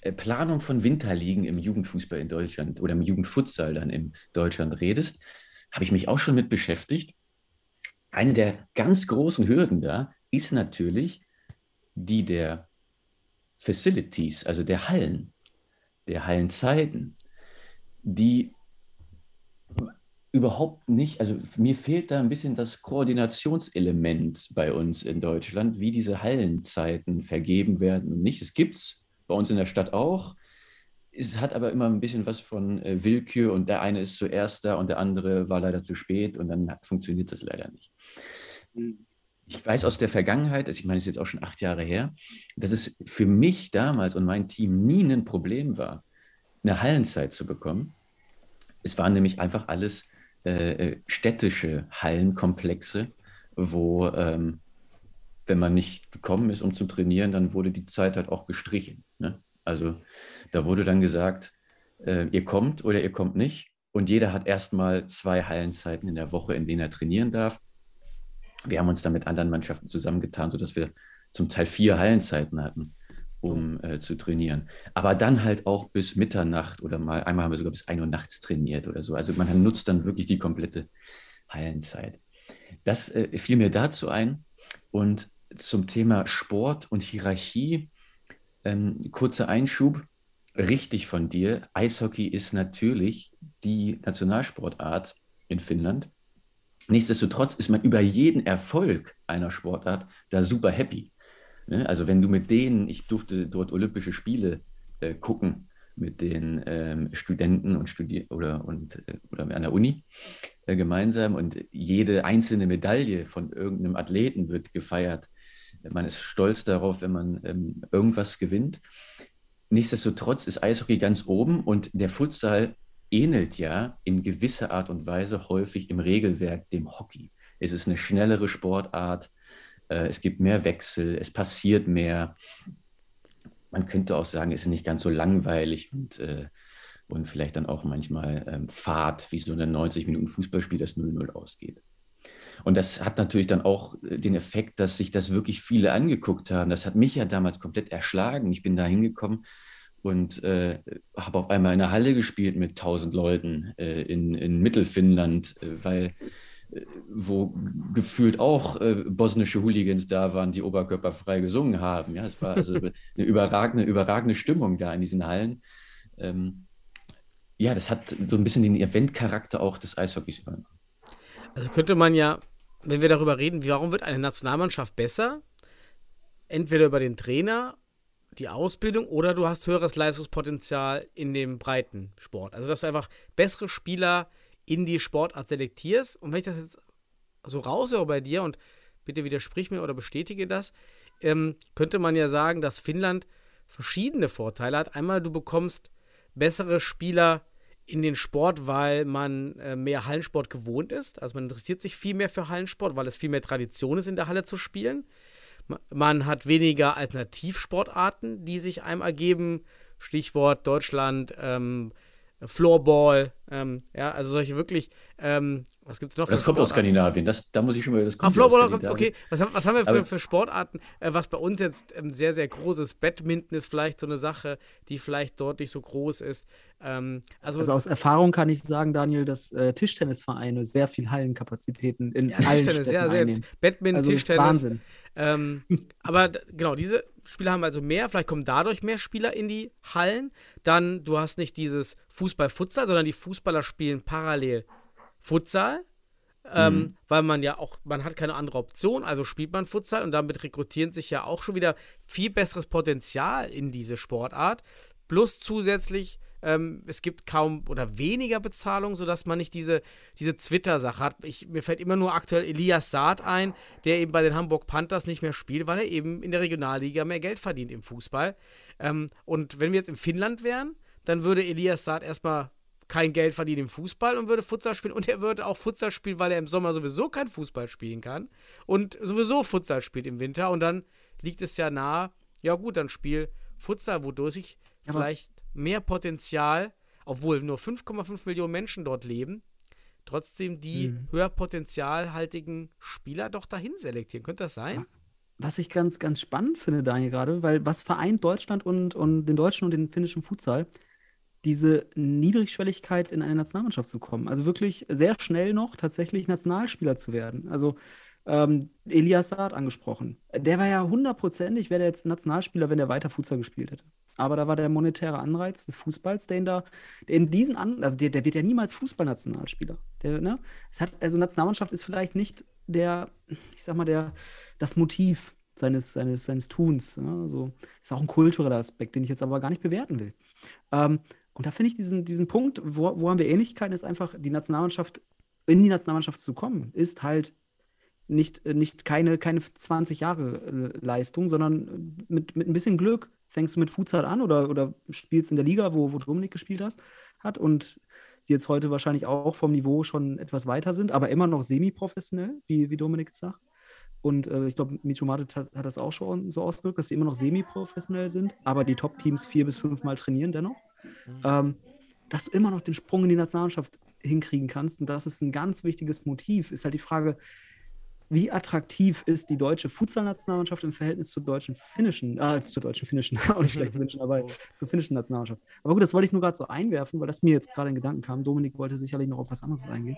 äh, Planung von Winterligen im Jugendfußball in Deutschland oder im Jugendfutsal dann in Deutschland redest, habe ich mich auch schon mit beschäftigt eine der ganz großen Hürden da ist natürlich die der Facilities, also der Hallen, der Hallenzeiten, die überhaupt nicht, also mir fehlt da ein bisschen das Koordinationselement bei uns in Deutschland, wie diese Hallenzeiten vergeben werden und nicht. Es gibt es bei uns in der Stadt auch, es hat aber immer ein bisschen was von äh, Willkür und der eine ist zuerst da und der andere war leider zu spät und dann funktioniert das leider nicht. Hm. Ich weiß aus der Vergangenheit, also ich meine, es ist jetzt auch schon acht Jahre her, dass es für mich damals und mein Team nie ein Problem war, eine Hallenzeit zu bekommen. Es waren nämlich einfach alles äh, äh städtische Hallenkomplexe, wo, ähm, wenn man nicht gekommen ist, um zu trainieren, dann wurde die Zeit halt auch gestrichen. Ne? Also da wurde dann gesagt, äh, ihr kommt oder ihr kommt nicht. Und jeder hat erstmal zwei Hallenzeiten in der Woche, in denen er trainieren darf. Wir haben uns dann mit anderen Mannschaften zusammengetan, sodass wir zum Teil vier Hallenzeiten hatten, um äh, zu trainieren. Aber dann halt auch bis Mitternacht oder mal, einmal haben wir sogar bis 1 Uhr nachts trainiert oder so. Also man nutzt dann wirklich die komplette Hallenzeit. das äh, fiel mir dazu ein. Und zum Thema Sport und Hierarchie, ähm, kurzer Einschub, richtig von dir. Eishockey ist natürlich die Nationalsportart in Finnland. Nichtsdestotrotz ist man über jeden Erfolg einer Sportart da super happy. Ne? Also wenn du mit denen, ich durfte dort Olympische Spiele äh, gucken, mit den ähm, Studenten und Studi oder, und, äh, oder an der Uni äh, gemeinsam und jede einzelne Medaille von irgendeinem Athleten wird gefeiert. Man ist stolz darauf, wenn man ähm, irgendwas gewinnt. Nichtsdestotrotz ist Eishockey ganz oben und der Futsal ähnelt ja in gewisser Art und Weise häufig im Regelwerk dem Hockey. Es ist eine schnellere Sportart, äh, es gibt mehr Wechsel, es passiert mehr. Man könnte auch sagen, es ist nicht ganz so langweilig und, äh, und vielleicht dann auch manchmal ähm, Fahrt, wie so ein 90 Minuten Fußballspiel, das 0-0 ausgeht. Und das hat natürlich dann auch äh, den Effekt, dass sich das wirklich viele angeguckt haben. Das hat mich ja damals komplett erschlagen. Ich bin da hingekommen und äh, habe auf einmal in einer Halle gespielt mit 1000 Leuten äh, in, in Mittelfinnland, äh, weil wo gefühlt auch äh, bosnische Hooligans da waren, die oberkörperfrei gesungen haben. Ja, es war also eine überragende, überragende Stimmung da in diesen Hallen. Ähm, ja, das hat so ein bisschen den Eventcharakter auch des Eishockeys übernommen. Also könnte man ja, wenn wir darüber reden, warum wird eine Nationalmannschaft besser? Entweder über den Trainer, die Ausbildung oder du hast höheres Leistungspotenzial in dem breiten Sport. Also dass du einfach bessere Spieler in die Sportart selektierst. Und wenn ich das jetzt so raushöre bei dir und bitte widersprich mir oder bestätige das, ähm, könnte man ja sagen, dass Finnland verschiedene Vorteile hat. Einmal, du bekommst bessere Spieler in den Sport, weil man äh, mehr Hallensport gewohnt ist. Also man interessiert sich viel mehr für Hallensport, weil es viel mehr Tradition ist, in der Halle zu spielen. Man hat weniger Alternativsportarten, die sich einem ergeben. Stichwort Deutschland, ähm, Floorball, ähm, ja, also solche wirklich, ähm, was gibt es noch? Das kommt aus Skandinavien, das, da muss ich schon mal, das kommt ah, Floorball kommt, okay, was, was, haben wir für, für Sportarten, äh, was bei uns jetzt ähm, sehr, sehr groß ist? Badminton ist vielleicht so eine Sache, die vielleicht dort nicht so groß ist. Ähm, also, also, aus Erfahrung kann ich sagen, Daniel, dass äh, Tischtennisvereine sehr viel Hallenkapazitäten in ja, allen Tischtennis, Städten ja, sehr, einnehmen. Badminton, Also das ist Tischtennis. Wahnsinn. Ähm, aber genau, diese Spieler haben also mehr, vielleicht kommen dadurch mehr Spieler in die Hallen. Dann, du hast nicht dieses Fußball-Futsal, sondern die Fußballer spielen parallel Futsal. Ähm, Mhm. Weil man ja auch, man hat keine andere Option, also spielt man Futsal und damit rekrutieren sich ja auch schon wieder viel besseres Potenzial in diese Sportart. Plus zusätzlich, ähm, es gibt kaum oder weniger Bezahlung, sodass man nicht diese, diese Twitter-Sache hat. Ich, mir fällt immer nur aktuell Elias Saad ein, der eben bei den Hamburg Panthers nicht mehr spielt, weil er eben in der Regionalliga mehr Geld verdient im Fußball. Ähm, und wenn wir jetzt in Finnland wären, dann würde Elias Saad erstmal kein Geld verdienen im Fußball und würde Futsal spielen. Und er würde auch Futsal spielen, weil er im Sommer sowieso kein Fußball spielen kann und sowieso Futsal spielt im Winter. Und dann liegt es ja nahe, ja gut, dann spiel Futsal, wodurch ich Aber- vielleicht mehr Potenzial, obwohl nur 5,5 Millionen Menschen dort leben, trotzdem die Mhm. höher potenzialhaltigen Spieler doch dahin selektieren. Könnte das sein? Was ich ganz, ganz spannend finde, Daniel, gerade, weil was vereint Deutschland und, und den deutschen und den finnischen Futsal? Diese Niedrigschwelligkeit in eine Nationalmannschaft zu kommen. Also wirklich sehr schnell noch tatsächlich Nationalspieler zu werden. Also ähm, Elias Saad angesprochen. Der war ja hundertprozentig, wäre der jetzt Nationalspieler, wenn er weiter Futsal gespielt hätte. Aber da war der monetäre Anreiz des Fußballs, der ihn da, der in diesen an, also der, der wird ja niemals Fußballnationalspieler. Ne? Also Nationalmannschaft ist vielleicht nicht der, ich sag mal, der, das Motiv seines, seines, seines Tuns. Ne? Also, ist auch ein kultureller Aspekt, den ich jetzt aber gar nicht bewerten will. Ähm, und da finde ich diesen, diesen Punkt, wo, wo haben wir Ähnlichkeiten, ist einfach die Nationalmannschaft, in die Nationalmannschaft zu kommen, ist halt nicht, nicht keine, keine 20 Jahre äh, Leistung, sondern mit, mit ein bisschen Glück fängst du mit Futsal an oder, oder spielst in der Liga, wo, wo Dominik gespielt hast, hat und die jetzt heute wahrscheinlich auch vom Niveau schon etwas weiter sind, aber immer noch semi-professionell, wie, wie Dominik sagt. Und äh, ich glaube, Micho Matic hat, hat das auch schon so ausgedrückt, dass sie immer noch semi-professionell sind, aber die Top-Teams vier bis fünf Mal trainieren dennoch. Ähm, dass du immer noch den Sprung in die Nationalmannschaft hinkriegen kannst. Und das ist ein ganz wichtiges Motiv. Ist halt die Frage, wie attraktiv ist die deutsche Futsal-Nationalmannschaft im Verhältnis zur deutschen finnischen, äh, zur deutschen finnischen, auch nicht schlecht zu Menschen dabei, zur finnischen Nationalmannschaft. Aber gut, das wollte ich nur gerade so einwerfen, weil das mir jetzt gerade in Gedanken kam. Dominik wollte sicherlich noch auf was anderes eingehen.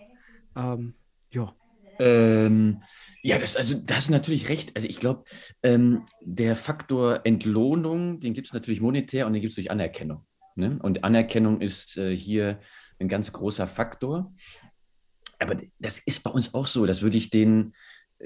Ähm, ja. Ähm, ja, das, also, das ist natürlich recht. Also ich glaube, ähm, der Faktor Entlohnung, den gibt es natürlich monetär und den gibt es durch Anerkennung. Ne? Und Anerkennung ist äh, hier ein ganz großer Faktor. Aber das ist bei uns auch so. Das würde ich den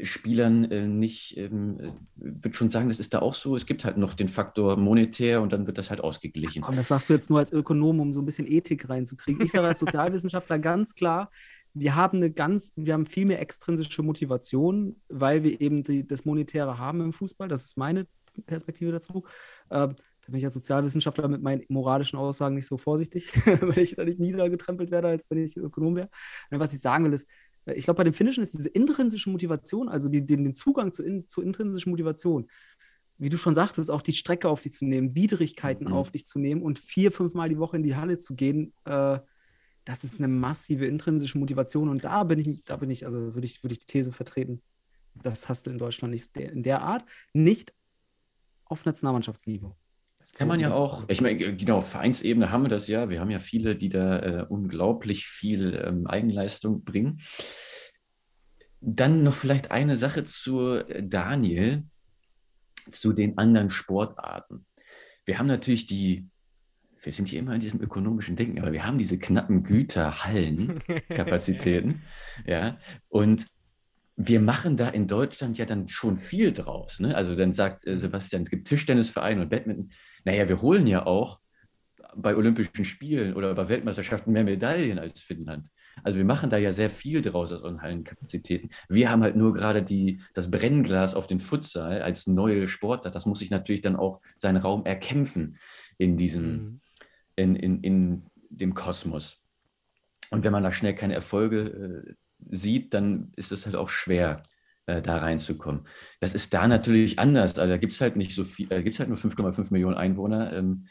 Spielern äh, nicht, ähm, äh, würde schon sagen, das ist da auch so. Es gibt halt noch den Faktor monetär und dann wird das halt ausgeglichen. Komm, das sagst du jetzt nur als Ökonom, um so ein bisschen Ethik reinzukriegen. Ich sage als Sozialwissenschaftler ganz klar, wir haben eine ganz, wir haben viel mehr extrinsische Motivation, weil wir eben die, das Monetäre haben im Fußball. Das ist meine Perspektive dazu. Ähm, da bin ich als Sozialwissenschaftler mit meinen moralischen Aussagen nicht so vorsichtig, weil ich da nicht niedergetrampelt werde, als wenn ich Ökonom wäre. Was ich sagen will, ist, äh, ich glaube, bei dem Finnischen ist diese intrinsische Motivation, also die, den, den Zugang zu, in, zu intrinsischen Motivation, wie du schon sagtest, auch die Strecke auf dich zu nehmen, Widrigkeiten mhm. auf dich zu nehmen und vier, fünf Mal die Woche in die Halle zu gehen, äh, das ist eine massive intrinsische Motivation. Und da bin ich, da bin ich, also würde ich, würde ich die These vertreten, das hast du in Deutschland nicht in der Art, nicht auf Nationalmannschaftsniveau. Kann man ja auch, ich meine, genau, auf Vereinsebene haben wir das ja. Wir haben ja viele, die da äh, unglaublich viel ähm, Eigenleistung bringen. Dann noch vielleicht eine Sache zu äh, Daniel, zu den anderen Sportarten. Wir haben natürlich die wir sind hier immer in diesem ökonomischen Denken, aber wir haben diese knappen Güterhallenkapazitäten. ja, und wir machen da in Deutschland ja dann schon viel draus. Ne? Also dann sagt äh, Sebastian, es gibt Tischtennisvereine und Badminton. Naja, wir holen ja auch bei Olympischen Spielen oder bei Weltmeisterschaften mehr Medaillen als Finnland. Also wir machen da ja sehr viel draus aus unseren Hallenkapazitäten. Wir haben halt nur gerade die, das Brennglas auf den Futsal als neue Sportart. Das muss sich natürlich dann auch seinen Raum erkämpfen in diesem, mhm in, in, in dem Kosmos. Und wenn man da schnell keine Erfolge äh, sieht, dann ist es halt auch schwer, äh, da reinzukommen. Das ist da natürlich anders. Also da gibt es halt nicht so viel, da gibt es halt nur 5,5 Millionen Einwohner, ähm,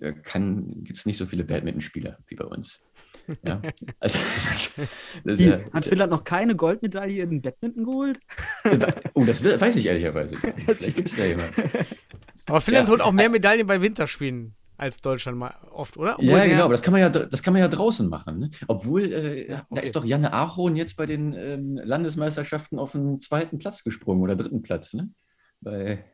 äh, gibt es nicht so viele Badmintonspieler wie bei uns. Ja? Also, das, ja, Hat Finnland noch keine Goldmedaille in Badminton geholt? oh, das weiß ich ehrlicherweise. Vielleicht gibt es da jemanden. Aber Finnland ja. holt auch mehr Medaillen bei Winterspielen als Deutschland mal oft, oder? Obwohl ja, genau, aber das kann man ja, das kann man ja draußen machen. Ne? Obwohl, äh, ja, okay. da ist doch Janne Ahorn jetzt bei den ähm, Landesmeisterschaften auf den zweiten Platz gesprungen oder dritten Platz, ne? Bei,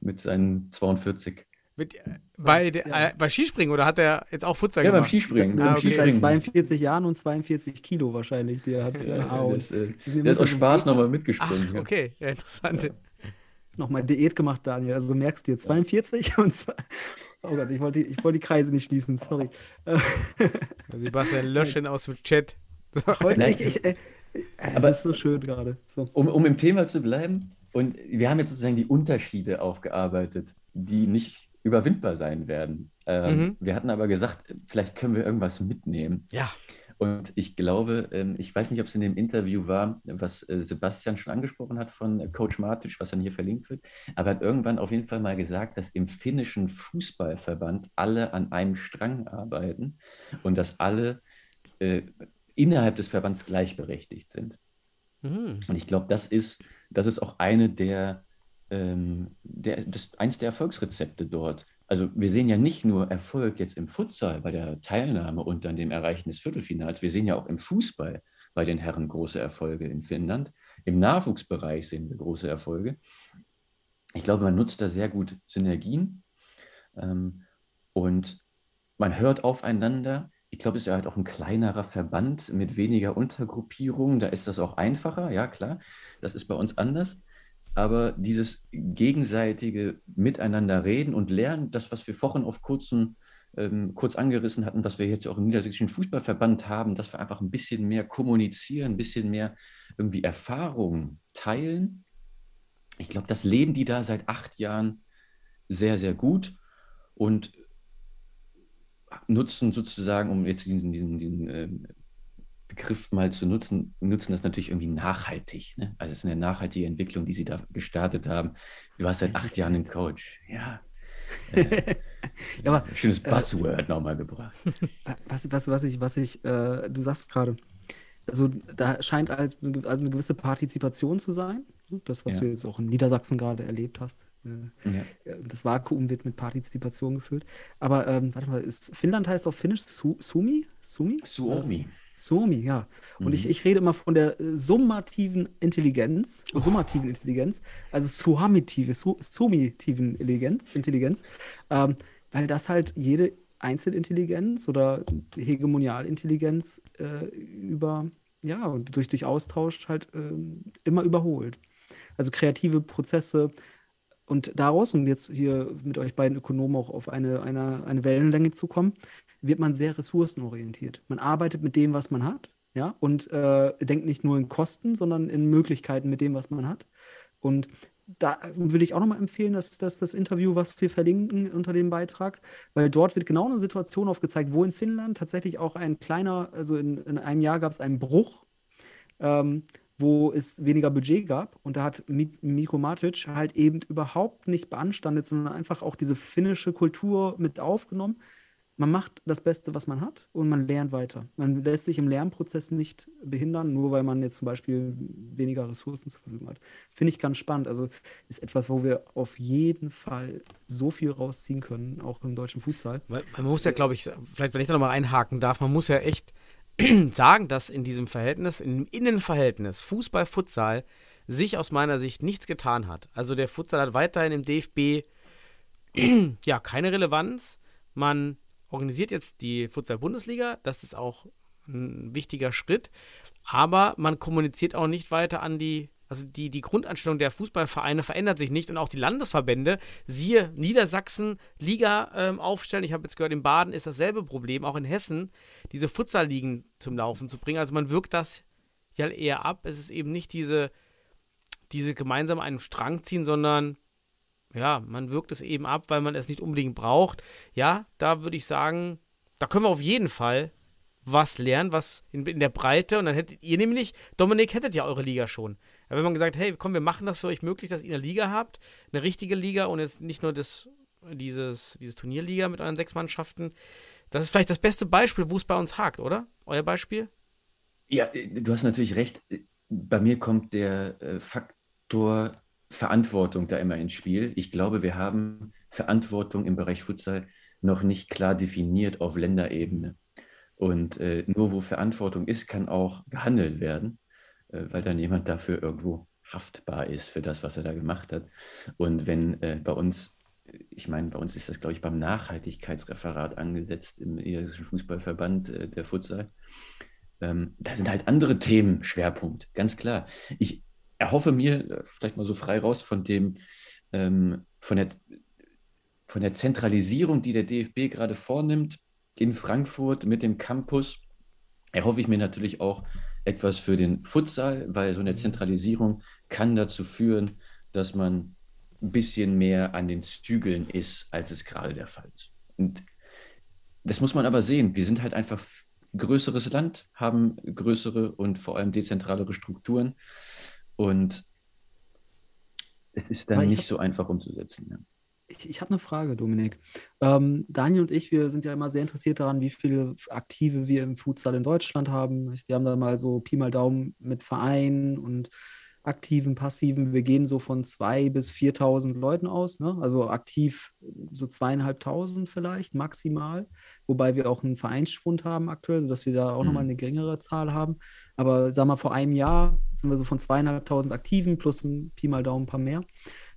mit seinen 42. Mit, äh, bei, der, ja. äh, bei Skispringen oder hat er jetzt auch Futsal ja, gemacht? Ja, beim Skispringen. Ja, ah, okay. Seit 42 Jahren und 42 Kilo wahrscheinlich. Der, hat, ja, das, äh, der ist aus Spaß nochmal mitgesprungen. Ach, okay, ja, interessant. Nochmal Diät gemacht, Daniel. Also du merkst dir 42 und Oh Gott, ich wollte, ich wollte die Kreise nicht schließen, sorry. Sebastian, löschen aus dem Chat. Heute, ich, ich, äh, es ist so schön gerade. So. Um, um im Thema zu bleiben, und wir haben jetzt sozusagen die Unterschiede aufgearbeitet, die nicht überwindbar sein werden. Ähm, mhm. Wir hatten aber gesagt, vielleicht können wir irgendwas mitnehmen. Ja. Und ich glaube, ähm, ich weiß nicht, ob es in dem Interview war, was äh, Sebastian schon angesprochen hat von äh, Coach Matic, was dann hier verlinkt wird, aber er hat irgendwann auf jeden Fall mal gesagt, dass im finnischen Fußballverband alle an einem Strang arbeiten und dass alle äh, innerhalb des Verbands gleichberechtigt sind. Mhm. Und ich glaube, das ist, das ist auch eine der, ähm, der, das, eins der Erfolgsrezepte dort also wir sehen ja nicht nur Erfolg jetzt im Futsal bei der Teilnahme und dann dem Erreichen des Viertelfinals, wir sehen ja auch im Fußball bei den Herren große Erfolge in Finnland. Im Nachwuchsbereich sehen wir große Erfolge. Ich glaube, man nutzt da sehr gut Synergien ähm, und man hört aufeinander. Ich glaube, es ist ja halt auch ein kleinerer Verband mit weniger Untergruppierungen. Da ist das auch einfacher, ja klar. Das ist bei uns anders aber dieses gegenseitige Miteinander reden und lernen, das, was wir vorhin auf kurzen, ähm, kurz angerissen hatten, was wir jetzt auch im Niedersächsischen Fußballverband haben, dass wir einfach ein bisschen mehr kommunizieren, ein bisschen mehr irgendwie Erfahrungen teilen. Ich glaube, das leben die da seit acht Jahren sehr, sehr gut und nutzen sozusagen, um jetzt diesen, diesen, diesen äh, Begriff mal zu nutzen, nutzen das natürlich irgendwie nachhaltig. Ne? Also es ist eine nachhaltige Entwicklung, die Sie da gestartet haben. Du hast seit acht Jahren einen Coach. Ja. Äh, ja aber, schönes äh, Buzzword äh, nochmal gebracht. Was, was, was ich, was ich, äh, du sagst gerade, also da scheint als eine, also eine gewisse Partizipation zu sein. Das, was ja. du jetzt auch in Niedersachsen gerade erlebt hast. Äh, ja. Das Vakuum wird mit Partizipation gefüllt. Aber ähm, warte mal, ist, Finnland heißt auf Finnisch Su, Sumi? Sumi? Suomi. Somi, ja. Und Mhm. ich, ich rede immer von der äh, summativen Intelligenz, summativen Intelligenz, also summativen, su summativen Intelligenz, Intelligenz, ähm, weil das halt jede Einzelintelligenz oder Hegemonialintelligenz äh, über, ja, durch, durch Austausch halt ähm, immer überholt. Also kreative Prozesse und daraus, um jetzt hier mit euch beiden Ökonomen auch auf eine, eine, eine Wellenlänge zu kommen, wird man sehr ressourcenorientiert. Man arbeitet mit dem, was man hat, ja, und äh, denkt nicht nur in Kosten, sondern in Möglichkeiten mit dem, was man hat. Und da würde ich auch nochmal empfehlen, dass, dass das Interview, was wir verlinken unter dem Beitrag, weil dort wird genau eine Situation aufgezeigt, wo in Finnland tatsächlich auch ein kleiner, also in, in einem Jahr gab es einen Bruch, ähm, wo es weniger Budget gab. Und da hat Mi- Mikko Matic halt eben überhaupt nicht beanstandet, sondern einfach auch diese finnische Kultur mit aufgenommen. Man macht das Beste, was man hat und man lernt weiter. Man lässt sich im Lernprozess nicht behindern, nur weil man jetzt zum Beispiel weniger Ressourcen zur Verfügung hat. Finde ich ganz spannend. Also ist etwas, wo wir auf jeden Fall so viel rausziehen können, auch im deutschen Futsal. Man muss ja, glaube ich, vielleicht, wenn ich da nochmal einhaken darf, man muss ja echt sagen, dass in diesem Verhältnis, im Innenverhältnis Fußball, Futsal, sich aus meiner Sicht nichts getan hat. Also der Futsal hat weiterhin im DFB ja keine Relevanz. Man organisiert jetzt die Futsal-Bundesliga, das ist auch ein wichtiger Schritt, aber man kommuniziert auch nicht weiter an die, also die, die Grundanstellung der Fußballvereine verändert sich nicht und auch die Landesverbände, siehe Niedersachsen, Liga ähm, aufstellen. Ich habe jetzt gehört, in Baden ist dasselbe Problem, auch in Hessen, diese Futsal-Ligen zum Laufen zu bringen. Also man wirkt das ja eher ab. Es ist eben nicht diese, diese gemeinsam einen Strang ziehen, sondern ja, man wirkt es eben ab, weil man es nicht unbedingt braucht. Ja, da würde ich sagen, da können wir auf jeden Fall was lernen, was in, in der Breite. Und dann hättet ihr nämlich, Dominik, hättet ja eure Liga schon. Da wenn man gesagt, hey, komm, wir machen das für euch möglich, dass ihr eine Liga habt, eine richtige Liga und jetzt nicht nur das, dieses, dieses Turnierliga mit euren sechs Mannschaften. Das ist vielleicht das beste Beispiel, wo es bei uns hakt, oder? Euer Beispiel? Ja, äh, du hast natürlich recht. Bei mir kommt der äh, Faktor Verantwortung da immer ins Spiel. Ich glaube, wir haben Verantwortung im Bereich Futsal noch nicht klar definiert auf Länderebene. Und äh, nur wo Verantwortung ist, kann auch gehandelt werden, äh, weil dann jemand dafür irgendwo haftbar ist für das, was er da gemacht hat. Und wenn äh, bei uns, ich meine, bei uns ist das, glaube ich, beim Nachhaltigkeitsreferat angesetzt im Irischen Fußballverband äh, der Futsal. Ähm, da sind halt andere Themen Schwerpunkt, ganz klar. Ich erhoffe mir, äh, vielleicht mal so frei raus, von dem, ähm, von der, von der Zentralisierung, die der DFB gerade vornimmt in Frankfurt mit dem Campus, erhoffe ich mir natürlich auch etwas für den Futsal, weil so eine Zentralisierung kann dazu führen, dass man ein bisschen mehr an den Zügeln ist, als es gerade der Fall ist. Und das muss man aber sehen. Wir sind halt einfach größeres Land, haben größere und vor allem dezentralere Strukturen. Und es ist dann nicht hab- so einfach umzusetzen. Ja. Ich, ich habe eine Frage, Dominik. Ähm, Daniel und ich, wir sind ja immer sehr interessiert daran, wie viele Aktive wir im Futsal in Deutschland haben. Wir haben da mal so Pi mal Daumen mit Vereinen und aktiven, passiven. Wir gehen so von 2.000 bis 4.000 Leuten aus. Ne? Also aktiv so zweieinhalbtausend vielleicht maximal. Wobei wir auch einen Vereinsschwund haben aktuell, sodass wir da auch nochmal Mhm. eine geringere Zahl haben. Aber sag mal, vor einem Jahr sind wir so von zweieinhalbtausend Aktiven plus ein Pi mal Daumen ein paar mehr.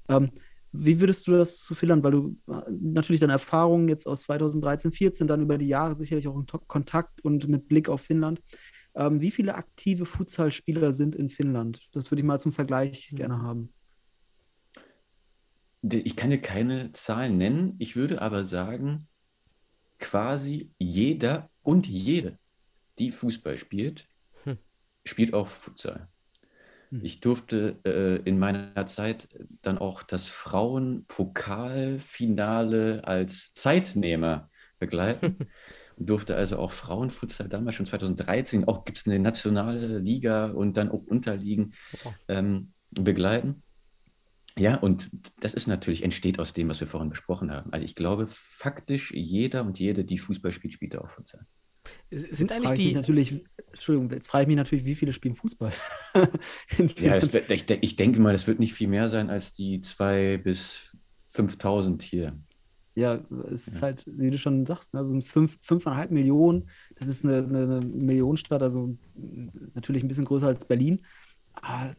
Ähm, wie würdest du das zu Finnland, weil du äh, natürlich deine Erfahrungen jetzt aus 2013, 14, dann über die Jahre sicherlich auch in Kontakt und mit Blick auf Finnland. Ähm, wie viele aktive Futsal-Spieler sind in Finnland? Das würde ich mal zum Vergleich gerne haben. Ich kann dir keine Zahlen nennen. Ich würde aber sagen, quasi jeder und jede, die Fußball spielt, Hm. spielt auch Futsal. Hm. Ich durfte äh, in meiner Zeit dann auch das Frauenpokalfinale als Zeitnehmer begleiten. durfte also auch Frauenfutsal damals schon 2013, auch gibt es eine nationale Liga und dann auch Unterligen Oh. ähm, begleiten. Ja, und das ist natürlich, entsteht aus dem, was wir vorhin besprochen haben. Also ich glaube, faktisch jeder und jede, die Fußball spielt, spielt auch Futsal. Sind Jetzt eigentlich die. natürlich, Entschuldigung, jetzt frage ich mich natürlich, wie viele spielen Fußball? Ja, wird, ich, ich denke mal, das wird nicht viel mehr sein als die 2.000 bis 5.000 hier. Ja, es ist Ja. halt, wie du schon sagst, ne, also sind fünf, fünfeinhalb Millionen, das ist eine, eine, Millionenstadt, also natürlich ein bisschen größer als Berlin. Aber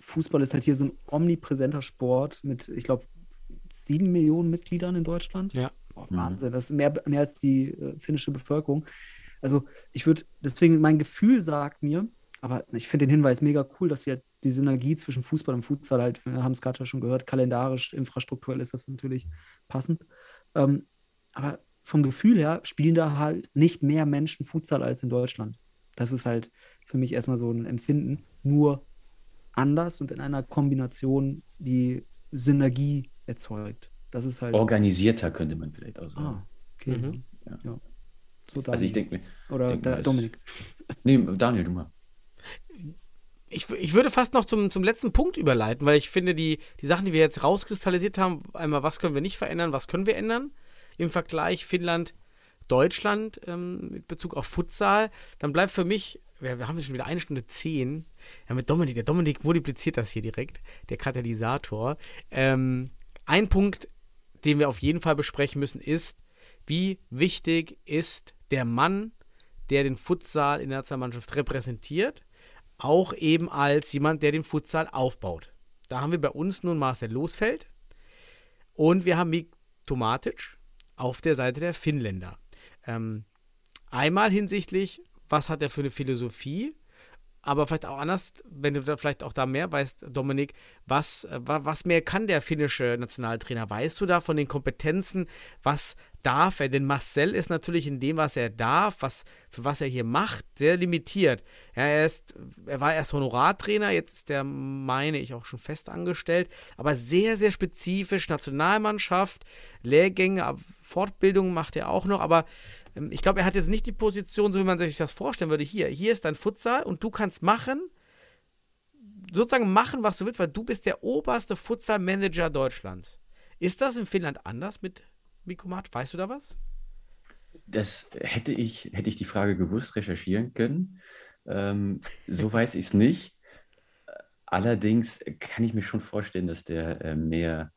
Fußball ist halt hier so ein omnipräsenter Sport mit, ich glaube, sieben Millionen Mitgliedern in Deutschland. Ja. Mhm. Wahnsinn, das ist mehr, mehr als die äh, finnische Bevölkerung. Also ich würde, deswegen, mein Gefühl sagt mir, aber ich finde den Hinweis mega cool, dass sie halt die Synergie zwischen Fußball und Futsal halt, wir haben es gerade ja schon gehört, kalendarisch, infrastrukturell ist das natürlich passend. Ähm, aber vom Gefühl her spielen da halt nicht mehr Menschen Futsal als in Deutschland. Das ist halt für mich erstmal so ein Empfinden, nur anders und in einer Kombination, die Synergie erzeugt. Das ist halt. Organisierter könnte man vielleicht auch sagen. Ah, okay. Mhm. Ja. Ja. So also ich denke mir, Oder denk das- Dominik. nee, Daniel, du mal. Ich, ich würde fast noch zum, zum letzten Punkt überleiten, weil ich finde, die, die Sachen, die wir jetzt rauskristallisiert haben, einmal, was können wir nicht verändern, was können wir ändern, im Vergleich Finnland, Deutschland ähm, mit Bezug auf Futsal, dann bleibt für mich, wir, wir haben jetzt schon wieder eine Stunde zehn, ja, mit Dominik, der Dominik multipliziert das hier direkt, der Katalysator. Ähm, ein Punkt, den wir auf jeden Fall besprechen müssen, ist, wie wichtig ist der Mann, der den Futsal in der Nationalmannschaft repräsentiert, auch eben als jemand, der den Futsal aufbaut. Da haben wir bei uns nun Marcel Losfeld und wir haben Mik Tomatic auf der Seite der Finnländer. Ähm, einmal hinsichtlich, was hat er für eine Philosophie, aber vielleicht auch anders, wenn du da vielleicht auch da mehr weißt, Dominik, was, äh, wa- was mehr kann der finnische Nationaltrainer? Weißt du da von den Kompetenzen, was darf er? Denn Marcel ist natürlich in dem, was er darf, was, für was er hier macht, sehr limitiert. Ja, er, ist, er war erst Honorartrainer, jetzt ist er, meine ich, auch schon fest angestellt, aber sehr, sehr spezifisch, Nationalmannschaft, Lehrgänge, Fortbildungen macht er auch noch, aber ähm, ich glaube, er hat jetzt nicht die Position, so wie man sich das vorstellen würde. Hier, hier ist dein Futsal und du kannst machen, sozusagen machen, was du willst, weil du bist der oberste Futsal-Manager Deutschlands. Ist das in Finnland anders mit Mikomat? Weißt du da was? Das hätte ich, hätte ich die Frage gewusst, recherchieren können. Ähm, so weiß ich es nicht. Allerdings kann ich mir schon vorstellen, dass der äh, mehr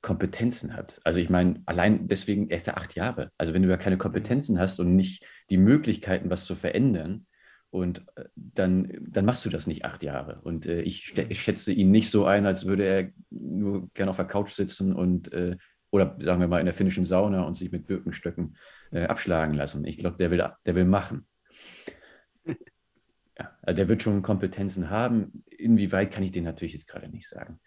Kompetenzen hat. Also ich meine, allein deswegen, er ist ja acht Jahre. Also wenn du ja keine Kompetenzen hast und nicht die Möglichkeiten, was zu verändern, und äh, dann, dann machst du das nicht acht Jahre. Und äh, ich, ste- ich schätze ihn nicht so ein, als würde er nur gerne auf der Couch sitzen und äh, oder sagen wir mal in der finnischen Sauna und sich mit Birkenstöcken äh, abschlagen lassen. Ich glaube, der will, der will machen. Ja, also der wird schon Kompetenzen haben. Inwieweit kann ich den natürlich jetzt gerade nicht sagen.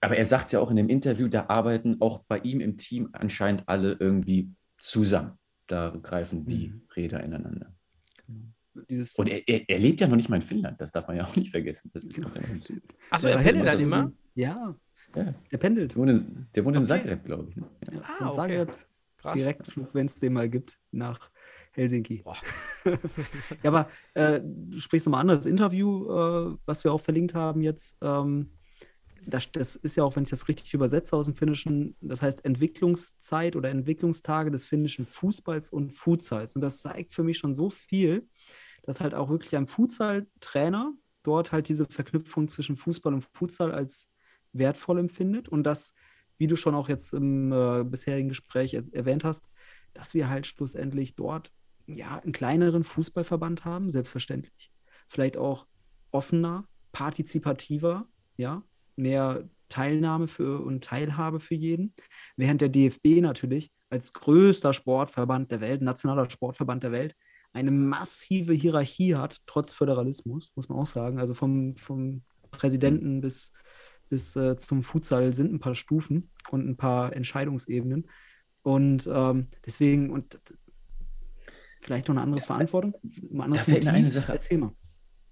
Aber er sagt ja auch in dem Interview, da arbeiten auch bei ihm im Team anscheinend alle irgendwie zusammen. Da greifen die Mhm. Räder ineinander. Dieses, Und er, er, er lebt ja noch nicht mal in Finnland, das darf man ja auch nicht vergessen. Das kommt ja. Achso, er pendelt dann immer? Ja, Ja, der pendelt. der wohnt in, der wohnt in Okay. Zagreb, glaube ich. Ne? Ja. Ah, okay. Zagreb Krass. Direktflug, wenn es den mal gibt, nach Helsinki. Ja, aber äh, du sprichst nochmal an, das Interview, äh, was wir auch verlinkt haben jetzt, ähm, das, das ist ja auch, wenn ich das richtig übersetze aus dem Finnischen, das heißt Entwicklungszeit oder Entwicklungstage des finnischen Fußballs und Futsals. Und das zeigt für mich schon so viel, dass halt auch wirklich ein Futsal-Trainer dort halt diese Verknüpfung zwischen Fußball und Futsal als wertvoll empfindet und das, wie du schon auch jetzt im äh, bisherigen Gespräch er- erwähnt hast, dass wir halt schlussendlich dort ja einen kleineren Fußballverband haben, selbstverständlich. Vielleicht auch offener, partizipativer, ja, mehr Teilnahme für und Teilhabe für jeden. Während der DFB natürlich als größter Sportverband der Welt, nationaler Sportverband der Welt, eine massive Hierarchie hat, trotz Föderalismus, muss man auch sagen. Also vom, vom Präsidenten bis, bis äh, zum Futsal sind ein paar Stufen und ein paar Entscheidungsebenen. Und ähm, deswegen, und vielleicht noch eine andere Verantwortung, ein anderes fällt mir eine Sache- Erzähl mal.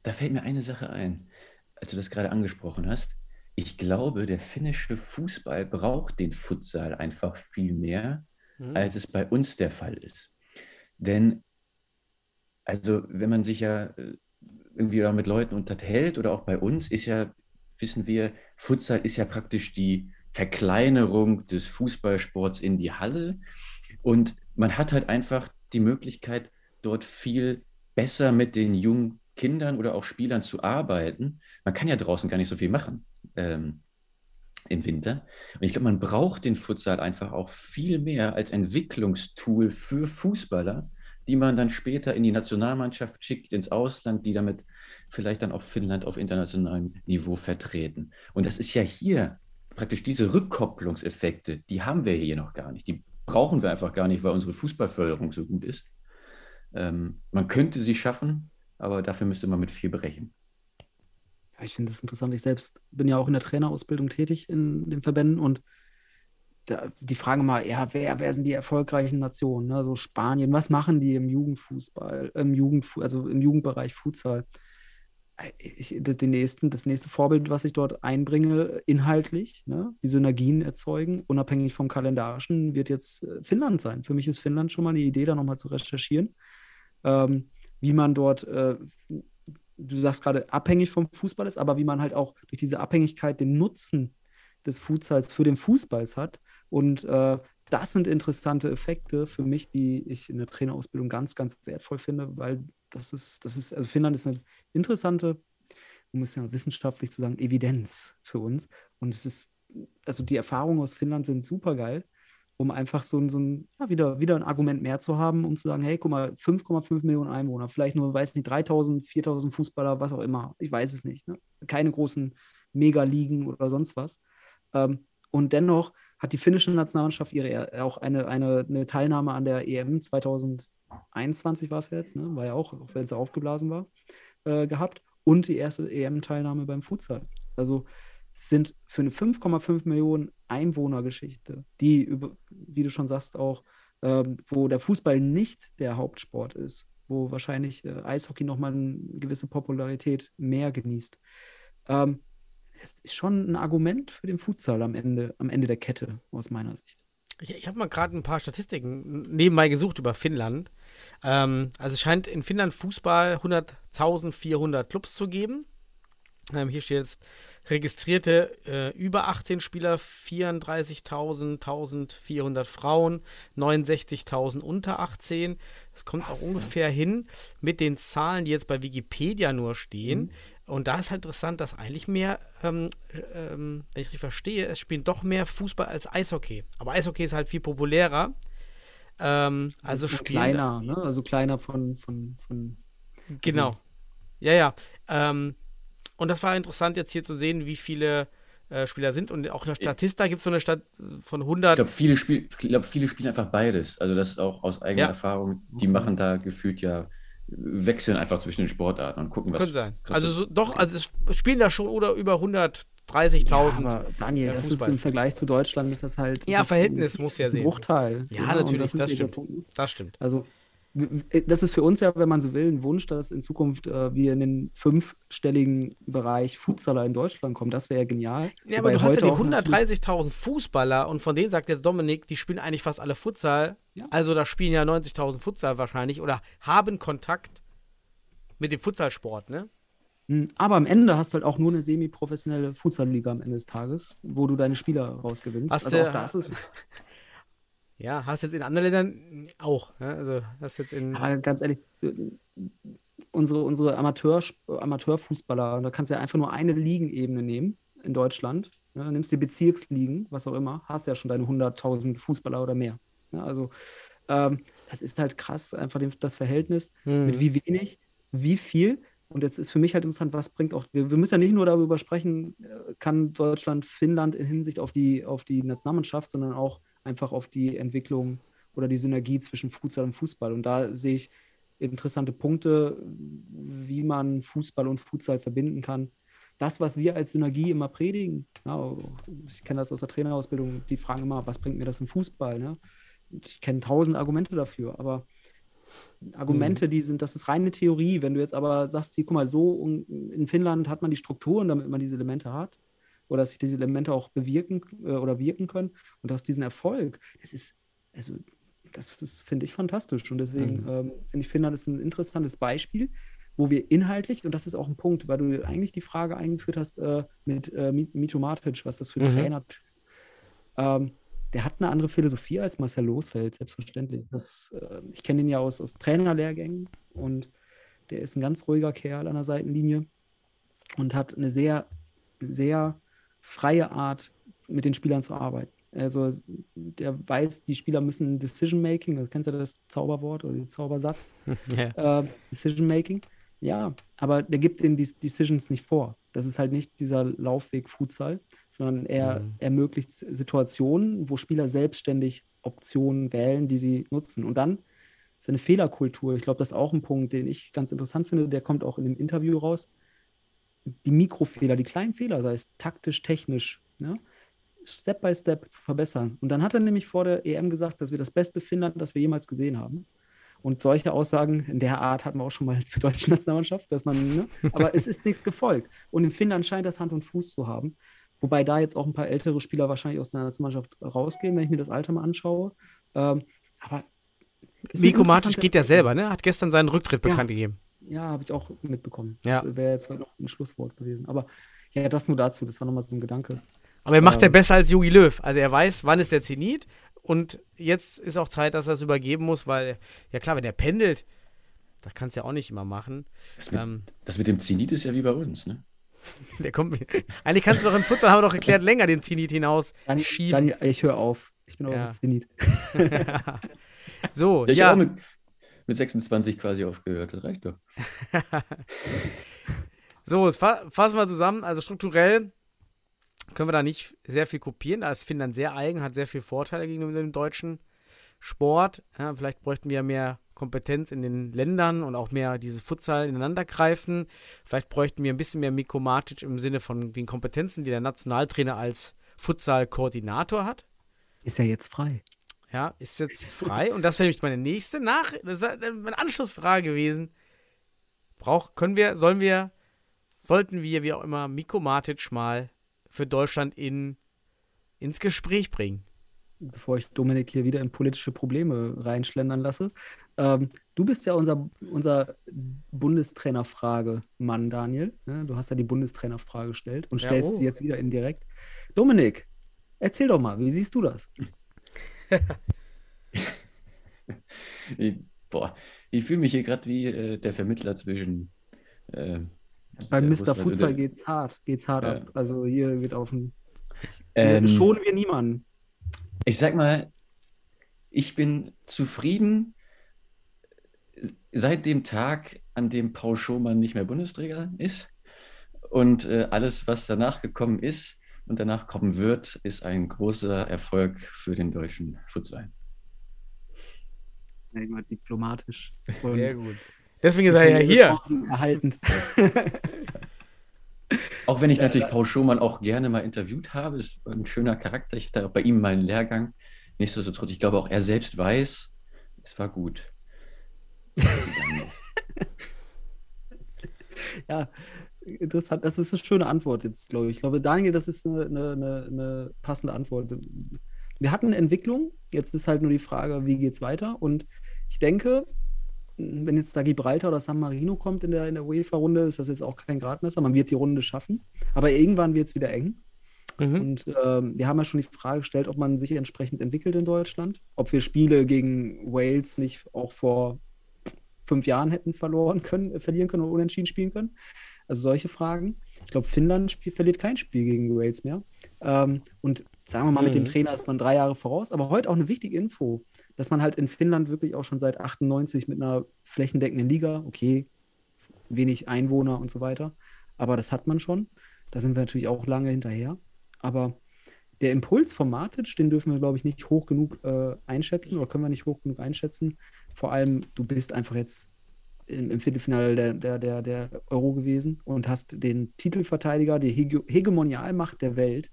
Da fällt mir eine Sache ein, als du das gerade angesprochen hast. Ich glaube, der finnische Fußball braucht den Futsal einfach viel mehr, Mhm. als es bei uns der Fall ist. Denn, also, wenn man sich ja äh, irgendwie auch mit Leuten unterhält oder auch bei uns, ist ja, wissen wir, Futsal ist ja praktisch die Verkleinerung des Fußballsports in die Halle. Und man hat halt einfach die Möglichkeit, dort viel besser mit den jungen Kindern oder auch Spielern zu arbeiten. Man kann ja draußen gar nicht so viel machen. Ähm, im Winter. Und ich glaube, man braucht den Futsal einfach auch viel mehr als Entwicklungstool für Fußballer, die man dann später in die Nationalmannschaft schickt, ins Ausland, die damit vielleicht dann auch Finnland auf internationalem Niveau vertreten. Und das ist ja hier praktisch diese Rückkopplungseffekte, die haben wir hier noch gar nicht. Die brauchen wir einfach gar nicht, weil unsere Fußballförderung so gut ist. Ähm, man könnte sie schaffen, aber dafür müsste man mit viel brechen. Ja, ich finde das interessant. Ich selbst bin ja auch in der Trainerausbildung tätig in den Verbänden und da, die fragen mal, ja, wer, wer sind die erfolgreichen Nationen? Ne? So Spanien, was machen die im Jugendfußball, im Jugendfu also im Jugendbereich Futsal? Ich, den nächsten, das nächste Vorbild, was ich dort einbringe, inhaltlich, ne, die Synergien erzeugen, unabhängig vom Kalendarischen, wird jetzt äh, Finnland sein. Für mich ist Finnland schon mal eine Idee, da nochmal zu recherchieren, ähm, wie man dort, äh, du sagst gerade, abhängig vom Fußball ist, aber wie man halt auch durch diese Abhängigkeit den Nutzen des Futsals für den Fußballs hat und äh, das sind interessante Effekte für mich, die ich in der Trainerausbildung ganz, ganz wertvoll finde, weil das ist, das ist, also Finnland ist eine interessante, um es ja wissenschaftlich zu sagen, Evidenz für uns. Und es ist, also die Erfahrungen aus Finnland sind super geil, um einfach so, ein, so ein, ja, wieder, wieder ein Argument mehr zu haben, um zu sagen, hey, guck mal, 5,5 Millionen Einwohner, vielleicht nur, weiß nicht, 3000, 4000 Fußballer, was auch immer, ich weiß es nicht. Ne? Keine großen Megaligen oder sonst was. Ähm, und dennoch hat die finnische Nationalmannschaft ihre auch eine, eine, eine Teilnahme an der EM 2021 war es jetzt, ne? war ja auch, auch wenn es aufgeblasen war, äh, gehabt und die erste EM-Teilnahme beim Futsal. Also sind für eine 5,5 Millionen Einwohnergeschichte, die, über, wie du schon sagst, auch, ähm, wo der Fußball nicht der Hauptsport ist, wo wahrscheinlich äh, Eishockey nochmal eine gewisse Popularität mehr genießt. Ähm, es ist schon ein Argument für den Futsal am Ende, am Ende der Kette, aus meiner Sicht. Ich, ich habe mal gerade ein paar Statistiken nebenbei gesucht über Finnland. Ähm, also es scheint in Finnland Fußball 100.400 Clubs zu geben. Ähm, hier steht jetzt registrierte äh, über 18 Spieler 34.000, 1.400 Frauen, 69.000 unter 18. Das kommt Was? auch ungefähr hin mit den Zahlen, die jetzt bei Wikipedia nur stehen. Mhm. Und da ist halt interessant, dass eigentlich mehr, ähm, ähm, wenn ich richtig verstehe, es spielen doch mehr Fußball als Eishockey. Aber Eishockey ist halt viel populärer. Ähm, also spielen kleiner, ne? Also kleiner von, von, von Genau. Also, ja, ja. Ähm, und das war interessant jetzt hier zu sehen, wie viele äh, Spieler sind. Und auch in der Statista gibt es so eine Stadt von 100. Ich glaube, viele, Spiel, glaub, viele spielen einfach beides. Also das ist auch aus eigener ja. Erfahrung. Die okay. machen da gefühlt ja wechseln einfach zwischen den Sportarten und gucken, was. Könnte sein. Also so, doch, also es spielen da schon oder über 130.000. Ja, Daniel, das ist im Vergleich zu Deutschland ist das halt. Ja, Verhältnis ein, muss ja sehen. Ein Bruchteil. Ja, ja natürlich, das, das stimmt. Das stimmt. Also das ist für uns ja, wenn man so will, ein Wunsch, dass in Zukunft äh, wir in den fünfstelligen Bereich Futsaler in Deutschland kommen. Das wäre ja genial. Ja, aber du hast ja die 130.000 Fußballer und von denen sagt jetzt Dominik, die spielen eigentlich fast alle Futsal. Ja. Also da spielen ja 90.000 Futsal wahrscheinlich oder haben Kontakt mit dem Futsalsport, ne? Hm, aber am Ende hast du halt auch nur eine semi-professionelle Futsal-Liga am Ende des Tages, wo du deine Spieler rausgewinnst. Hast also auch das ist Ja, hast jetzt in anderen Ländern auch. Ja? Also hast jetzt in. Aber ganz ehrlich, unsere, unsere Amateur, Amateurfußballer, da kannst du ja einfach nur eine Ligenebene nehmen in Deutschland. Ja, nimmst die Bezirksligen, was auch immer, hast ja schon deine 100.000 Fußballer oder mehr. Ja, also ähm, das ist halt krass, einfach das Verhältnis hm. mit wie wenig, wie viel. Und jetzt ist für mich halt interessant, was bringt auch, wir, wir müssen ja nicht nur darüber sprechen, äh, kann Deutschland Finnland in Hinsicht auf die, auf die Nationalmannschaft, sondern auch einfach auf die Entwicklung oder die Synergie zwischen Futsal und Fußball. Und da sehe ich interessante Punkte, wie man Fußball und Futsal verbinden kann. Das, was wir als Synergie immer predigen, ja, ich kenne das aus der Trainerausbildung, die fragen immer, was bringt mir das im Fußball? Ne? Ich kenne tausend Argumente dafür, aber Argumente, mhm. die sind, das ist reine Theorie. Wenn du jetzt aber sagst, hier, guck mal, so in Finnland hat man die Strukturen, damit man diese Elemente hat, oder dass sich diese Elemente auch bewirken äh, oder wirken können und dass diesen Erfolg, das ist, also das, das finde ich fantastisch und deswegen mhm. ähm, finde ich Finnland ist ein interessantes Beispiel, wo wir inhaltlich, und das ist auch ein Punkt, weil du eigentlich die Frage eingeführt hast äh, mit äh, Mito Matic, was das für mhm. Trainer ähm, der hat eine andere Philosophie als Marcel Losfeld, selbstverständlich. Das, äh, ich kenne ihn ja aus, aus Trainerlehrgängen und der ist ein ganz ruhiger Kerl an der Seitenlinie und hat eine sehr, sehr freie Art, mit den Spielern zu arbeiten. Also der weiß, die Spieler müssen Decision Making, du kennst ja das Zauberwort oder den Zaubersatz, Ja. äh, Decision Making. Ja, aber der gibt den die Decisions nicht vor. Das ist halt nicht dieser Laufweg Futsal, sondern er Mhm. ermöglicht Situationen, wo Spieler selbstständig Optionen wählen, die sie nutzen. Und dann ist eine Fehlerkultur. Ich glaube, das ist auch ein Punkt, den ich ganz interessant finde. Der kommt auch in dem Interview raus. Die Mikrofehler, die kleinen Fehler, sei es taktisch, technisch, ne? Step by Step zu verbessern. Und dann hat er nämlich vor der EM gesagt, dass wir das beste Finnland, das wir jemals gesehen haben. Und solche Aussagen in der Art hatten wir auch schon mal zur deutschen Nationalmannschaft, dass man, ne? aber es ist nichts gefolgt. Und in Finnland scheint das Hand und Fuß zu haben. Wobei da jetzt auch ein paar ältere Spieler wahrscheinlich aus der Nationalmannschaft rausgehen, wenn ich mir das Alter mal anschaue. Ähm, aber Miko Matic geht ja selber, ne? Hat gestern seinen Rücktritt Ja. bekannt gegeben. Ja, habe ich auch mitbekommen. Ja. Das wäre jetzt noch ein Schlusswort gewesen. Aber ja, das nur dazu. Das war nochmal so ein Gedanke. Aber er macht ja Ähm. besser als Jogi Löw. Also er weiß, wann ist der Zenit. Und jetzt ist auch Zeit, dass er es übergeben muss, weil, ja klar, wenn er pendelt, das kannst du ja auch nicht immer machen. Das mit, Ähm, das mit dem Zenit ist ja wie bei uns, ne? der kommt. Eigentlich kannst du doch im Futsal, haben wir doch erklärt, länger den Zenit hinaus Dani, schieben. Dani, ich höre auf. Ich bin auch Ja. ja. Zenit. so, Ja, ich ja. auch mit, mit 26 quasi aufgehört. Das reicht doch. So, jetzt fa fassen wir zusammen. Also strukturell können wir da nicht sehr viel kopieren. Da ist Finnland sehr eigen, hat sehr viele Vorteile gegenüber dem deutschen Sport. Ja, vielleicht bräuchten wir mehr Kompetenz in den Ländern und auch mehr dieses Futsal ineinandergreifen. Vielleicht bräuchten wir ein bisschen mehr Miko Matic im Sinne von den Kompetenzen, die der Nationaltrainer als Futsal-Koordinator hat. Ist ja jetzt frei. Ja, ist jetzt frei. Und das wäre nämlich meine nächste Nach das war meine Anschlussfrage gewesen. Brauch, können wir, sollen wir, sollten wir, wie auch immer, Miko Matic mal für Deutschland in, ins Gespräch bringen? Bevor ich Dominik hier wieder in politische Probleme reinschlendern lasse. Ähm, du bist ja unser, unser Bundestrainerfrage-Mann, Daniel. Ne? Du hast ja die Bundestrainerfrage gestellt und Ja, stellst oh. sie jetzt wieder indirekt. Dominik, erzähl doch mal, wie siehst du das? Ich, boah, ich fühle mich hier gerade wie äh, der Vermittler zwischen. Äh, Beim äh, Mr. Futsal geht's hart, geht's hart Ja. ab. Also hier wird auf ein. Ähm, schonen wir niemanden. Ich sag mal, ich bin zufrieden seit dem Tag, an dem Paul Schomann nicht mehr Bundesträger ist. Und äh, alles, was danach gekommen ist und danach kommen wird, ist ein großer Erfolg für den deutschen Futsal. Ja, immer diplomatisch. Und Sehr gut. Deswegen ist er ja hier. Chancen erhaltend. Auch wenn ich natürlich Paul Schomann auch gerne mal interviewt habe, ist ein schöner Charakter. Ich hatte auch bei ihm mal einen Lehrgang. Nichtsdestotrotz, ich glaube auch er selbst weiß, es war gut. Ja, interessant. Das ist eine schöne Antwort jetzt, glaube ich. Ich glaube, Daniel, das ist eine, eine, eine, passende Antwort. Wir hatten eine Entwicklung. Jetzt ist halt nur die Frage, wie geht es weiter? Und ich denke, wenn jetzt da Gibraltar oder San Marino kommt in der, in der UEFA-Runde, ist das jetzt auch kein Gradmesser. Man wird die Runde schaffen. Aber irgendwann wird es wieder eng. Mhm. Und ähm, wir haben ja schon die Frage gestellt, ob man sich entsprechend entwickelt in Deutschland. Ob wir Spiele gegen Wales nicht auch vor fünf Jahren hätten verloren können, verlieren können oder unentschieden spielen können. Also solche Fragen. Ich glaube, Finnland spiel, verliert kein Spiel gegen Wales mehr. Ähm, und sagen wir mal, mit dem Mhm. Trainer ist man drei Jahre voraus. Aber heute auch eine wichtige Info, dass man halt in Finnland wirklich auch schon seit 98 mit einer flächendeckenden Liga, okay, wenig Einwohner und so weiter, aber das hat man schon. Da sind wir natürlich auch lange hinterher. Aber der Impuls von Matic, den dürfen wir, glaube ich, nicht hoch genug äh, einschätzen oder können wir nicht hoch genug einschätzen. Vor allem, du bist einfach jetzt im, im Viertelfinale der, der, der, der Euro gewesen und hast den Titelverteidiger, die Hege Hegemonialmacht der Welt,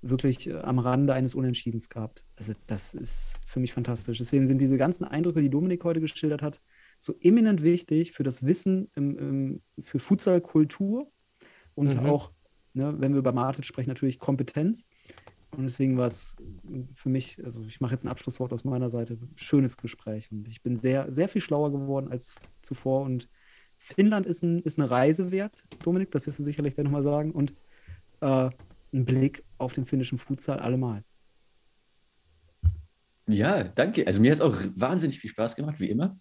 wirklich äh, am Rande eines Unentschiedens gehabt. Also, das ist für mich fantastisch. Deswegen sind diese ganzen Eindrücke, die Dominik heute geschildert hat, so eminent wichtig für das Wissen im, im, für Futsalkultur und Mhm. auch, ne, wenn wir über Matic sprechen, natürlich Kompetenz. Und deswegen war es für mich, also ich mache jetzt ein Abschlusswort aus meiner Seite, schönes Gespräch. Und ich bin sehr, sehr viel schlauer geworden als zuvor. Und Finnland ist, ein, ist eine Reise wert, Dominik, das wirst du sicherlich gleich nochmal sagen. Und äh, ein Blick auf den finnischen Futsal allemal. Ja, danke. Also mir hat es auch wahnsinnig viel Spaß gemacht, wie immer.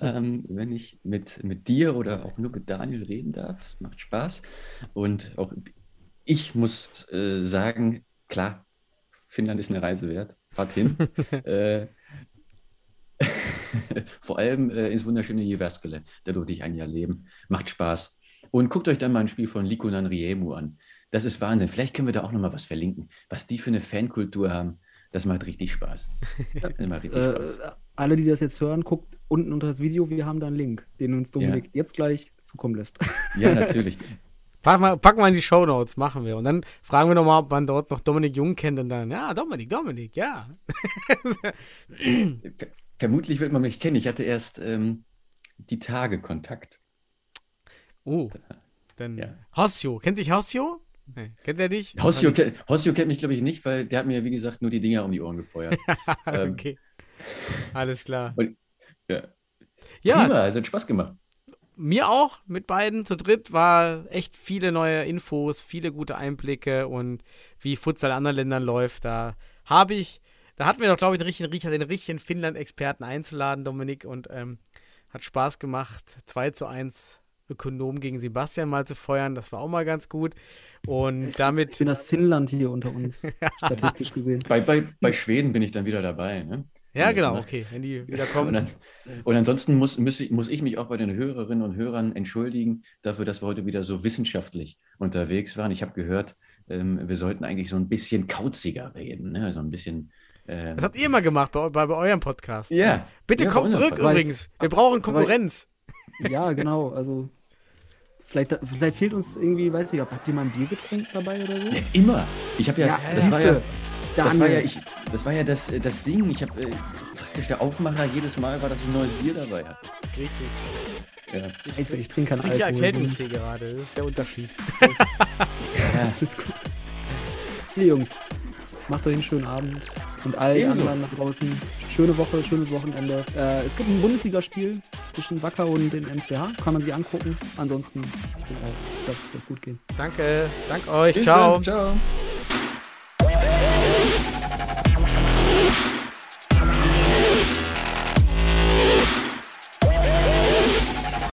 Ähm, wenn ich mit, mit dir oder auch nur mit Daniel reden darf. Es macht Spaß. Und auch ich muss äh, sagen, klar, Finnland ist eine Reise wert. Fahrt hin. äh, vor allem äh, ins wunderschöne Jyväskylä. Da durfte ich ein Jahr leben. Macht Spaß. Und guckt euch dann mal ein Spiel von Likunan Riemu an. Das ist Wahnsinn. Vielleicht können wir da auch noch mal was verlinken. Was die für eine Fankultur haben, das macht richtig Spaß. Das macht richtig Äh, Spaß. alle, die das jetzt hören, guckt unten unter das Video. Wir haben da einen Link, den uns Dominik jetzt gleich zukommen lässt. Ja, natürlich. Pack mal, packen wir in die Shownotes, machen wir. Und dann fragen wir nochmal, ob man dort noch Dominik Jung kennt und dann, ja, Dominik, Dominik, ja. Ver- Vermutlich wird man mich kennen. Ich hatte erst ähm, die Tage Kontakt. Oh, dann Ja. Hossio. Kennt sich Hossio? Nee, kennt er dich? Hossio, ke- Hossio kennt mich, glaube ich, nicht, weil der hat mir, wie gesagt, nur die Dinger um die Ohren gefeuert. ähm, okay. Alles klar. Ja. Ja, Prima, also hat Spaß gemacht. Mir auch mit beiden zu dritt war echt viele neue Infos, viele gute Einblicke und wie Futsal in anderen Ländern läuft. Da habe ich, da hatten wir doch, glaube ich, den richtigen Riecher, den richtigen Finnland-Experten einzuladen, Dominik, und ähm, hat Spaß gemacht. 2 zu 1 Ökonom gegen Sebastian mal zu feuern, das war auch mal ganz gut. Und Ich damit, bin das Finnland hier unter uns, statistisch gesehen. Bei, bei, bei Schweden bin ich dann wieder dabei. Ne? Ja genau, macht- okay, wenn die wieder Und, kommen. dann, und ansonsten muss, muss, ich, muss ich mich auch bei den Hörerinnen und Hörern entschuldigen dafür, dass wir heute wieder so wissenschaftlich unterwegs waren. Ich habe gehört, ähm, wir sollten eigentlich so ein bisschen kauziger reden, ne? so ein bisschen. ähm, Das habt ihr immer gemacht bei, bei, bei eurem Podcast. ja, Bitte ja, kommt zurück Podcast. übrigens. Wir brauchen Konkurrenz. Ja, genau. Also, vielleicht, vielleicht fehlt uns irgendwie, weiß ich, habt ihr mal ein Bier getrunken dabei oder so? Nicht immer. Ich habe ja, Ja, das, war ja siehste, das war Daniel. ja, ich, das war ja das, äh, das Ding. Ich habe äh, praktisch der Aufmacher jedes Mal war, dass ich ein neues Bier dabei hatte. Richtig. Ja. Scheiße, ich trinke keinen Ich trinke Alkohol. Erkältungstee gerade. Das ist der Unterschied. Ja. Alles gut. Nee, Jungs, macht euch einen schönen Abend. Und allen Ebenso. anderen da draußen, schöne Woche, schönes Wochenende. Äh, es gibt ein Bundesligaspiel zwischen Wacker und den MCH. Kann man sich angucken. Ansonsten, ich bin raus. Lasst es euch gut gehen. Danke. Danke euch. Bis Ciao. dann. Ciao.